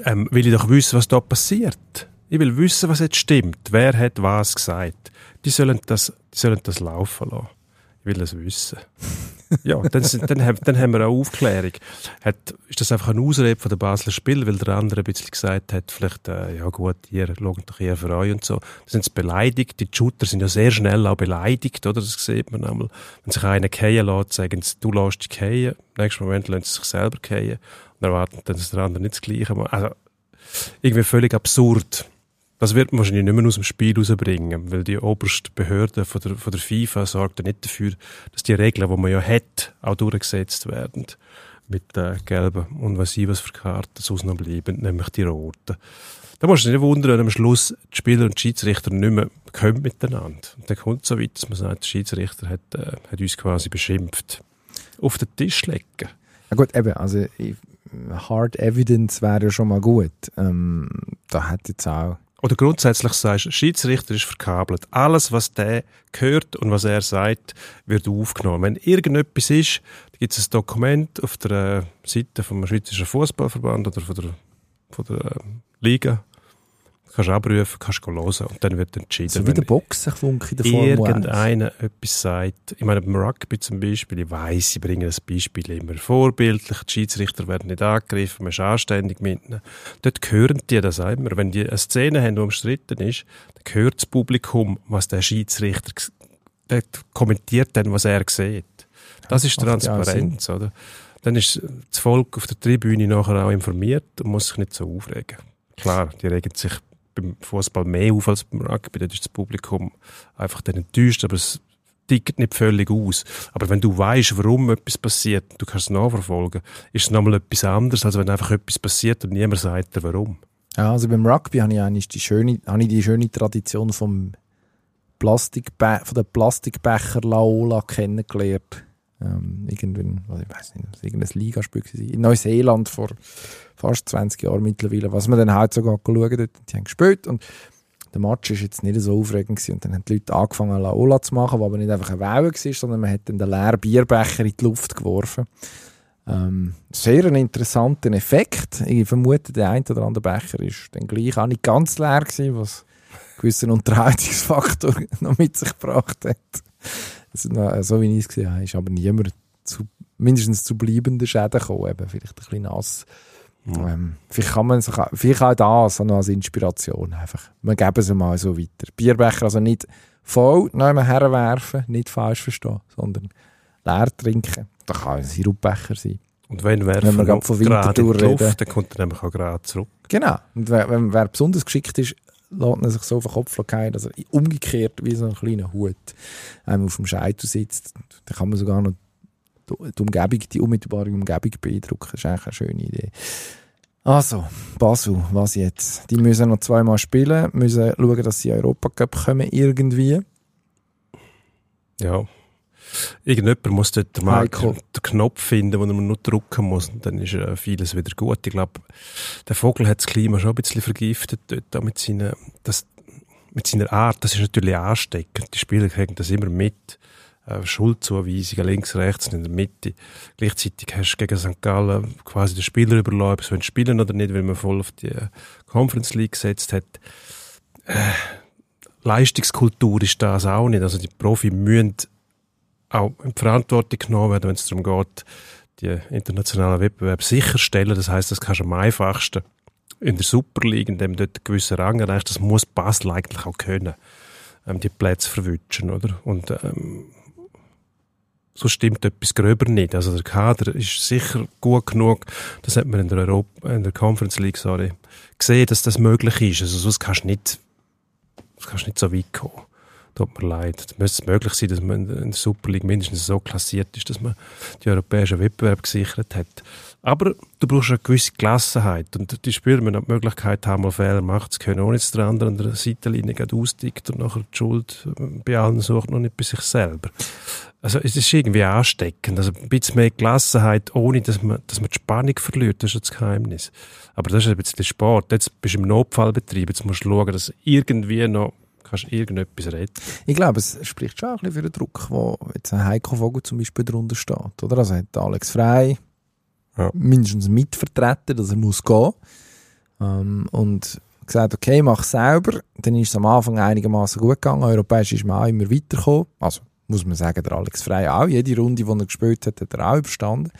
ähm, will ich doch wissen, was da passiert. Ich will wissen, was jetzt stimmt. Wer hat was gesagt. Die sollen das, die sollen das laufen lassen. Ich will das wissen. Ja, dann, dann, haben, dann haben wir auch Aufklärung. Hat, ist das einfach ein Ausrede von der Basler Spiel, weil der andere ein bisschen gesagt hat, vielleicht, äh, ja gut, ihr schaut doch eher für euch und so. Da sind sie beleidigt. Die Shooter sind ja sehr schnell auch beleidigt, oder? Das sieht man einmal. Wenn sich einer fallen lässt, sagen sie, du lässt dich fallen. Im nächsten Moment lassen sie sich selber fallen und erwarten dann, dass der andere nicht das Gleiche macht. Also, irgendwie völlig absurd. Das wird man wahrscheinlich nicht mehr aus dem Spiel rausbringen, weil die oberste Behörde von der, von der FIFA sorgt ja nicht dafür, dass die Regeln, die man ja hat, auch durchgesetzt werden. Mit äh, gelben und was ich was für Karten sonst noch bleiben, nämlich die roten. Da musst du dich nicht wundern, wenn am Schluss die Spieler und die Schiedsrichter nicht mehr können miteinander. Und dann kommt es so weit, dass man sagt, der Schiedsrichter hat, äh, hat uns quasi beschimpft. Auf den Tisch legen. Ja gut, eben, also Hard Evidence wäre ja schon mal gut. Ähm, da hat jetzt auch Oder grundsätzlich sagst Schiedsrichter ist verkabelt. Alles, was der hört und was er sagt, wird aufgenommen. Wenn irgendetwas ist, gibt es ein Dokument auf der äh, Seite vom Schweizerischen Fußballverband oder von der, von der äh, Liga. Kannst du abrufen, kannst du hören und dann wird entschieden. so wie der Boxenflunk in der Formel 1. irgendeiner etwas sagt. Ich meine, beim Rugby zum Beispiel, ich weiss, sie bringen das Beispiel immer vorbildlich, die Schiedsrichter werden nicht angegriffen, man ist anständig mit ihnen. Dort hören die das auch immer. Wenn die eine Szene haben, die umstritten ist, dann hört das Publikum, was der Schiedsrichter der kommentiert dann, was er sieht. Das ist Transparenz, oder? Dann ist das Volk auf der Tribüne nachher auch informiert und muss sich nicht so aufregen. Klar, die regen sich beim Fußball mehr auf als beim Rugby. Dort ist das Publikum einfach dann enttäuscht, aber es, tickt nicht völlig aus. Aber wenn du weißt, warum etwas passiert, du kannst es nachverfolgen, ist es nochmal etwas anderes, als wenn einfach etwas passiert und niemand sagt dir, warum. Ja, also beim Rugby habe ich eigentlich die schöne, habe ich die schöne Tradition vom Plastikbe von der Plastikbecher Laola kennengelernt. Ähm, irgendwann, also ich weiß nicht, irgendein Ligaspiel war. In Neuseeland vor fast 20 Jahren mittlerweile, was man dann halt sogar geschaut hat. Die haben gespielt und der Match war jetzt nicht so aufregend gewesen. und dann haben die Leute angefangen Laola zu machen, was aber nicht einfach eine Welle war, sondern man hat dann den leeren Bierbecher in die Luft geworfen. Ähm, sehr ein interessanter Effekt. Ich vermute, der ein oder andere Becher ist dann gleich auch nicht ganz leer gewesen, was einen gewissen Unterhaltungsfaktor [laughs] noch mit sich gebracht hat. Also, so wie ich es gesehen habe, ist aber niemand zu, mindestens zu bleibenden Schäden gekommen. Eben vielleicht ein bisschen nass. Ja. Ähm, vielleicht kann man sich vielleicht auch das noch als Inspiration einfach. Wir geben es mal so weiter. Bierbecher also nicht voll noch herwerfen, nicht falsch verstehen, sondern leer trinken. Das kann ein Sirupbecher sein. Und wenn werfen wenn wir von Winterthur reden, Luft, dann kommt er nämlich auch gerade zurück. Genau. Und wer, wer besonders geschickt ist, lässt er sich so auf den Kopf fallen, dass er umgekehrt wie so ein kleiner Hut einem auf dem Scheitel sitzt. Dann kann man sogar noch die Umgebung, die unmittelbare Umgebung beeindrucken. Das ist eigentlich eine schöne Idee. Also, Basel, was jetzt? Die müssen noch zweimal spielen, müssen schauen, dass sie Europa Cup kommen irgendwie. Ja. Irgendjemand muss dort den Knopf finden, wo man nur drücken muss, und dann ist äh, vieles wieder gut. Ich glaube, der Vogel hat das Klima schon ein bisschen vergiftet dort, mit seiner, das, mit seiner Art. Das ist natürlich ansteckend. Die Spieler kriegen das immer mit. Äh, Schuldzuweisungen links, rechts in der Mitte. Gleichzeitig hast du gegen St. Gallen quasi den Spieler überlassen, ob sie spielen oder nicht, weil man voll auf die äh, Conference League gesetzt hat. Äh, Leistungskultur ist das auch nicht. Also die Profi müssen auch in die Verantwortung genommen werden, wenn es darum geht, die internationalen Wettbewerbe sicherstellen. Das heißt, das kannst du am einfachsten in der Super League, in dem dort einen gewissen Rang erreicht. Das muss Basel eigentlich auch können, ähm, die Plätze verwutschen, oder? Und ähm, so stimmt etwas gröber nicht. Also der Kader ist sicher gut genug. Das hat man in der, Europa, in der Conference League sorry, gesehen, dass das möglich ist. Also sonst kannst du nicht, kannst nicht so weit kommen. Tut mir leid. Es müsste möglich sein, dass man in der Super League mindestens so klassiert ist, dass man die europäischen Wettbewerbe gesichert hat. Aber du brauchst eine gewisse Gelassenheit und die Spieler müssen die Möglichkeit haben, mal Fehler machen zu können, ohne dass der andere an der Seitenlinie ausdickt und nachher die Schuld bei allen sucht, noch nicht bei sich selber. Also es ist irgendwie ansteckend. Also ein bisschen mehr Gelassenheit, ohne dass man, dass man die Spannung verliert, das ist das Geheimnis. Aber das ist ein bisschen Sport. Jetzt bist du im Notfallbetrieb, jetzt musst du schauen, dass irgendwie noch kannst irgendetwas retten. Ich glaube, es spricht schon ein bisschen für den Druck, wo jetzt ein Heiko Vogel zum Beispiel darunter steht. Oder? Also hat Alex Frei ja. mindestens mitvertreten, dass er muss gehen ähm, und gesagt, okay, mach selber. Dann ist es am Anfang einigermaßen gut gegangen. Europäisch ist man auch immer weitergekommen. Also muss man sagen, der Alex Frei auch. Jede Runde, die er gespielt hat, hat er auch überstanden.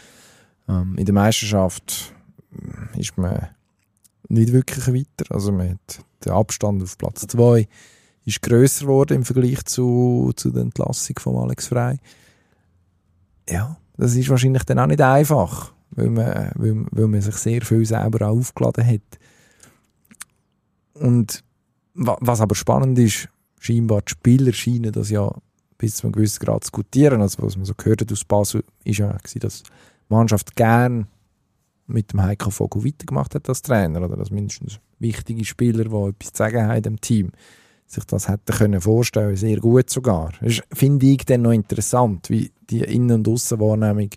Ähm, in der Meisterschaft ist man nicht wirklich weiter. Also man hat den Abstand auf Platz 2 ist grösser geworden im Vergleich zu, zu der Entlassung von Alex Frey. Ja, das ist wahrscheinlich dann auch nicht einfach, weil man, weil, weil man sich sehr viel selber auch aufgeladen hat. Und was aber spannend ist, scheinbar die Spieler scheinen das ja bis zu einem gewissen Grad zu gutieren. Also was man so gehört hat aus Basel, ist ja dass die Mannschaft gern mit dem Heiko Vogel weitergemacht hat als Trainer oder dass mindestens wichtige Spieler, die etwas zu sagen haben im Team, sich das hätte können vorstellen sehr gut sogar. Das finde ich dann noch interessant, wie die Innen- und Aussenwahrnehmung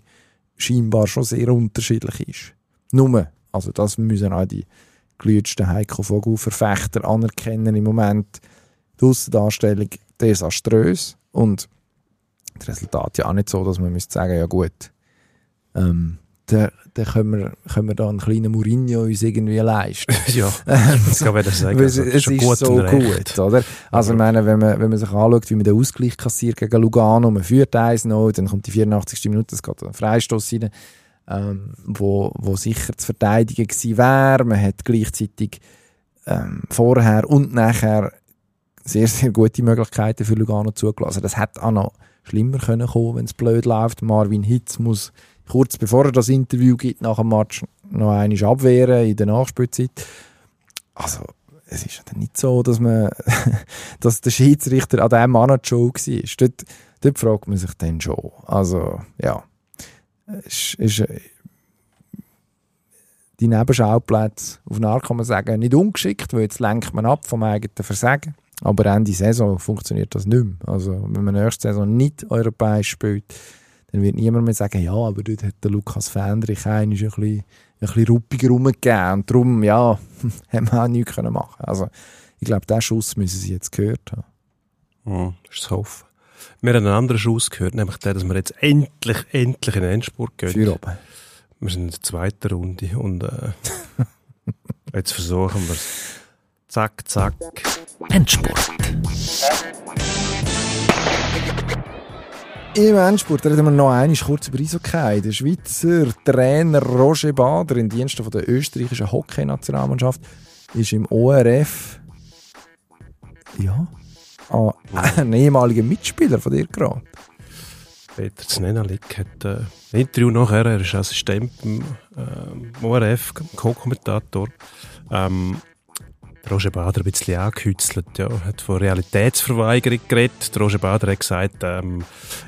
scheinbar schon sehr unterschiedlich ist. Nur, also das müssen auch die glühendsten Heiko Vogel-Verfechter anerkennen im Moment. Die Aussendarstellung desaströs und das Resultat ja auch nicht so, dass man müsste sagen, ja gut, ähm, dann, dann können, wir, können wir da einen kleinen Mourinho uns irgendwie leisten. [laughs] ja, [laughs] das kann man sagen. Also, es ist, ist so gut, oder? Also, ich meine, wenn man, wenn man sich anschaut, wie man den Ausgleich kassiert gegen Lugano, man führt 1-0, dann kommt die 84. Minute, es geht ein Freistoß rein, ähm, wo, wo sicher zu verteidigen gewesen wäre. Man hat gleichzeitig ähm, vorher und nachher sehr, sehr gute Möglichkeiten für Lugano zugelassen. Das hätte auch noch schlimmer können kommen, wenn es blöd läuft. Marvin Hitz muss kurz bevor er das Interview gibt, nach dem Match noch einmal abwehren in der Nachspielzeit. Also, es ist ja nicht so, dass man, [laughs] dass der Schiedsrichter an diesem Mann schon war. Dort, dort fragt man sich dann schon. Also, ja. Ist, ist, die Nebenschauplätze auf Nahr kann man sagen, nicht ungeschickt, weil jetzt lenkt man ab vom eigenen Versagen. Aber Ende Saison funktioniert das nicht mehr. Also, wenn man nächste Saison nicht europäisch spielt, dann wird niemand mehr sagen, ja, aber dort hat der Lukas Fendrich einen ein bisschen, ein bisschen ruppiger rumgegeben. Und darum, ja, [laughs] haben wir auch nichts können machen Also, ich glaube, diesen Schuss müssen sie jetzt gehört haben. Mhm, ist zu hoffen. Wir haben einen anderen Schuss gehört, nämlich der, dass wir jetzt endlich, endlich in den Endspurt gehen. Für oben. Wir sind in der zweiten Runde und äh, [laughs] jetzt versuchen wir es. Zack, zack. Endspurt. Im Endspurt reden wir noch einmal kurz über Eishockey. Der Schweizer Trainer Roger Bader in Diensten von der österreichischen Hockey-Nationalmannschaft ist im ORF ja, ah, ein ehemaliger Mitspieler von dir gerade. Peter Znenalik hat äh, ein Interview nachher, er ist Assistent beim äh, ORF, Co-Kommentator. Ähm, Roger Bader ein bisschen angehützelt, ja, hat von Realitätsverweigerung geredet. Roger Bader hat gesagt, ähm,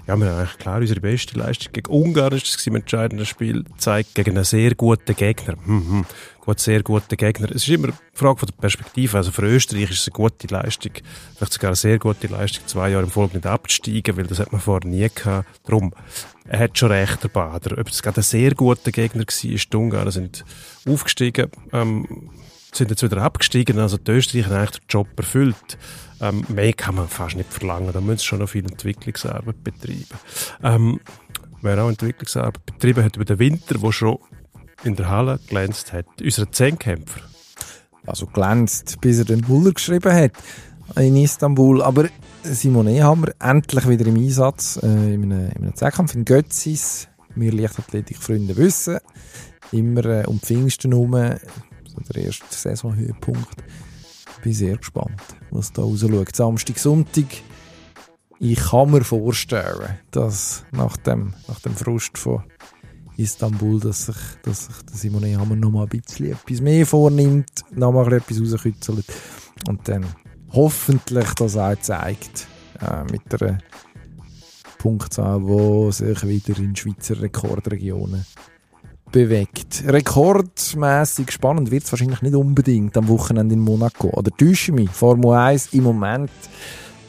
ja, wir haben eigentlich klar unsere beste Leistung gegen Ungarn, ist das im entscheidenden Spiel, zeigt gegen einen sehr guten Gegner. Mhm. Gut, sehr guten Gegner. Es ist immer eine Frage von der Perspektive. Also für Österreich ist es eine gute Leistung, vielleicht sogar eine sehr gute Leistung, zwei Jahre im Folge nicht abzusteigen, weil das hat man vorher nie gehabt. Darum, er hat schon recht, der Bader. Ob es gerade ein sehr guter Gegner war, die Ungarn sind aufgestiegen, ähm, sind jetzt wieder abgestiegen. Also die Österreicher haben den Job erfüllt. Ähm, mehr kann man fast nicht verlangen. Da müssen sie schon noch viel Entwicklungsarbeit betreiben. Ähm, wer auch Entwicklungsarbeit betrieben hat über den Winter, wo schon in der Halle glänzt hat, unser Zehnkämpfer. Also glänzt, bis er den Buller geschrieben hat in Istanbul. Aber Simone haben wir endlich wieder im Einsatz äh, in einem, in einem Zweikampf in Götzis. Wir Leichtathletik-Freunde wissen, immer äh, um Pfingsten herum, der erste Saisonhöhepunkt. Bin sehr gespannt, was da rausschaut. Samstag, Sonntag. Ich kann mir vorstellen, dass nach dem, nach dem Frust von Istanbul, dass sich, dass sich der Simone Hammer noch mal ein bisschen etwas mehr vornimmt, noch mal etwas rauskützelt und dann hoffentlich das auch zeigt äh, mit einer Punktzahl, die sich wieder in Schweizer Rekordregionen bewegt. Rekordmäßig spannend wird es wahrscheinlich nicht unbedingt am Wochenende in Monaco. Oder täusche mich, Formel 1 im Moment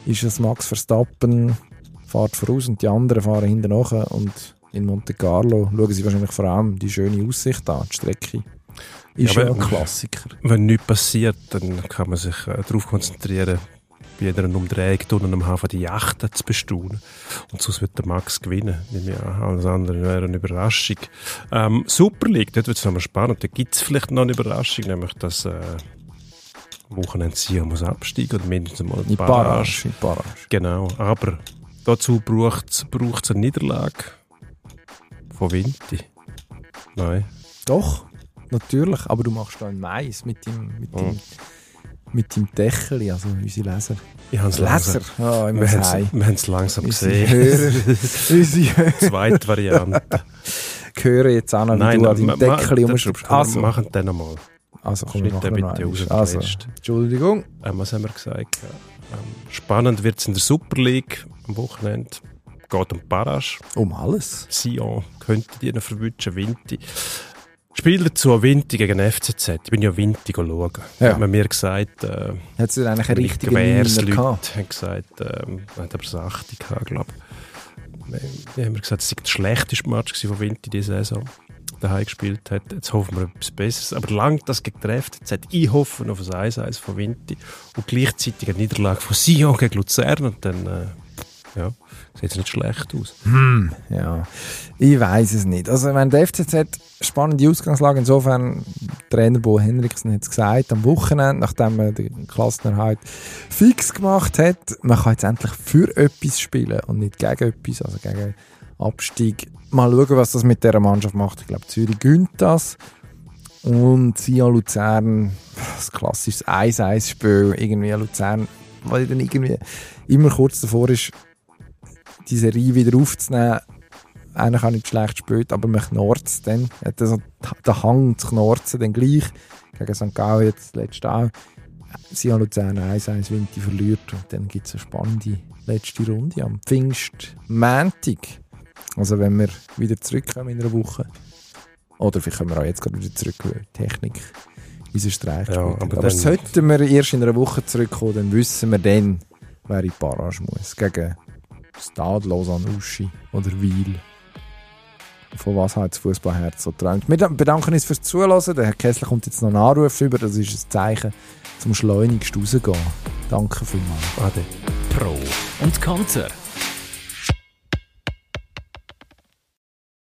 ist es Max Verstappen, fährt voraus und die anderen fahren hinten nach und in Monte Carlo schauen sie wahrscheinlich vor allem die schöne Aussicht an, die Strecke. Ist ja, Ja, ein Klassiker. Wenn nichts passiert, dann kann man sich äh, darauf konzentrieren, bei jeder Umdrehung unten am Hafen die Yachten zu bestaunen. Und sonst wird der Max gewinnen. An. Alles andere wäre eine Überraschung. Ähm, Super League, dort wird es nochmal spannend. Da gibt es vielleicht noch eine Überraschung, nämlich dass äh, Wochenende Sion muss absteigen oder mindestens mal In eine Barrage. Barrage. Barrage. Genau, aber dazu braucht es eine Niederlage von Vinti. Nein. Doch, natürlich. Aber du machst da ein Mais mit dem, mit dem, Mhm. Mit dem Deckel, also unsere Leser. Ich habe es Leser? Ja, immer Wir haben es- langsam Unsere gesehen. [laughs] Unsere Zweite Variante. hören jetzt an, wie du an deinem Deckel komm, Also, wir machen den nochmal. also komm, schnitt den bitte einmal. raus, Also. Entschuldigung. Ähm, was haben wir gesagt? Ähm, spannend wird es in der Super League am Wochenende. Geht um Barrage. Um alles. Sion könnte die noch verwünschen. Vinti. Spiel dazu Vinti gegen FCZ. Ich bin ja Vinti schauen. Ja. Hat man mir gesagt, äh, Hat sie eigentlich einen richtigen Gewehrsleute gehabt? haben gesagt, ähm, hat aber so 80 gehabt, glaube ich. Die haben mir gesagt, es sei der schlechteste Match von Vinti diese Saison. Daheim gespielt hat. Jetzt hoffen wir etwas Besseres. Aber langt das gegen die FCZ. Ich hoffe auf ein 1-1 von Vinti und gleichzeitig eine Niederlage von Sion gegen Luzern. Und dann, äh, ja, sieht nicht schlecht aus. Ja, ich weiß es nicht. Also, wenn der FCZ spannende Ausgangslage insofern, Trainer Bo Henriksen hat es gesagt, am Wochenende, nachdem er den Klassenerhalt fix gemacht hat, man kann jetzt endlich für etwas spielen und nicht gegen etwas, also gegen Abstieg. Mal schauen, was das mit dieser Mannschaft macht. Ich glaube, Zürich gönnt das. Und Sion Luzern, das klassisches 1-1-Spiel, irgendwie Luzern, weil dann irgendwie immer kurz davor ist, die Serie wieder aufzunehmen. Eigentlich auch nicht schlecht gespielt, aber man knorzt dann. Er hat also den Hang zu knorzen dann gleich. Gegen St. Gallen jetzt letzte auch. Sion Luzern 1-1 Winti verliert und dann gibt es eine spannende letzte Runde am Pfingstmäntig. Also wenn wir wieder zurückkommen in einer Woche. Oder vielleicht können wir auch jetzt gerade wieder zurück, weil Technik unseren Streich Ja, aber Aber, dann- sollten wir erst in einer Woche zurückkommen, dann wissen wir dann, wer in die Barrage muss. Gegen Stade, Lausanne, Uschi oder Wiel. Von was hat das Fußballherz so träumt. Wir da- bedanken uns fürs Zuhören. Der Herr Kessler kommt jetzt noch einen Anruf über. Das ist ein Zeichen, zum schleunigst rausgehen. Danke vielmals. Ade. Pro und Konter.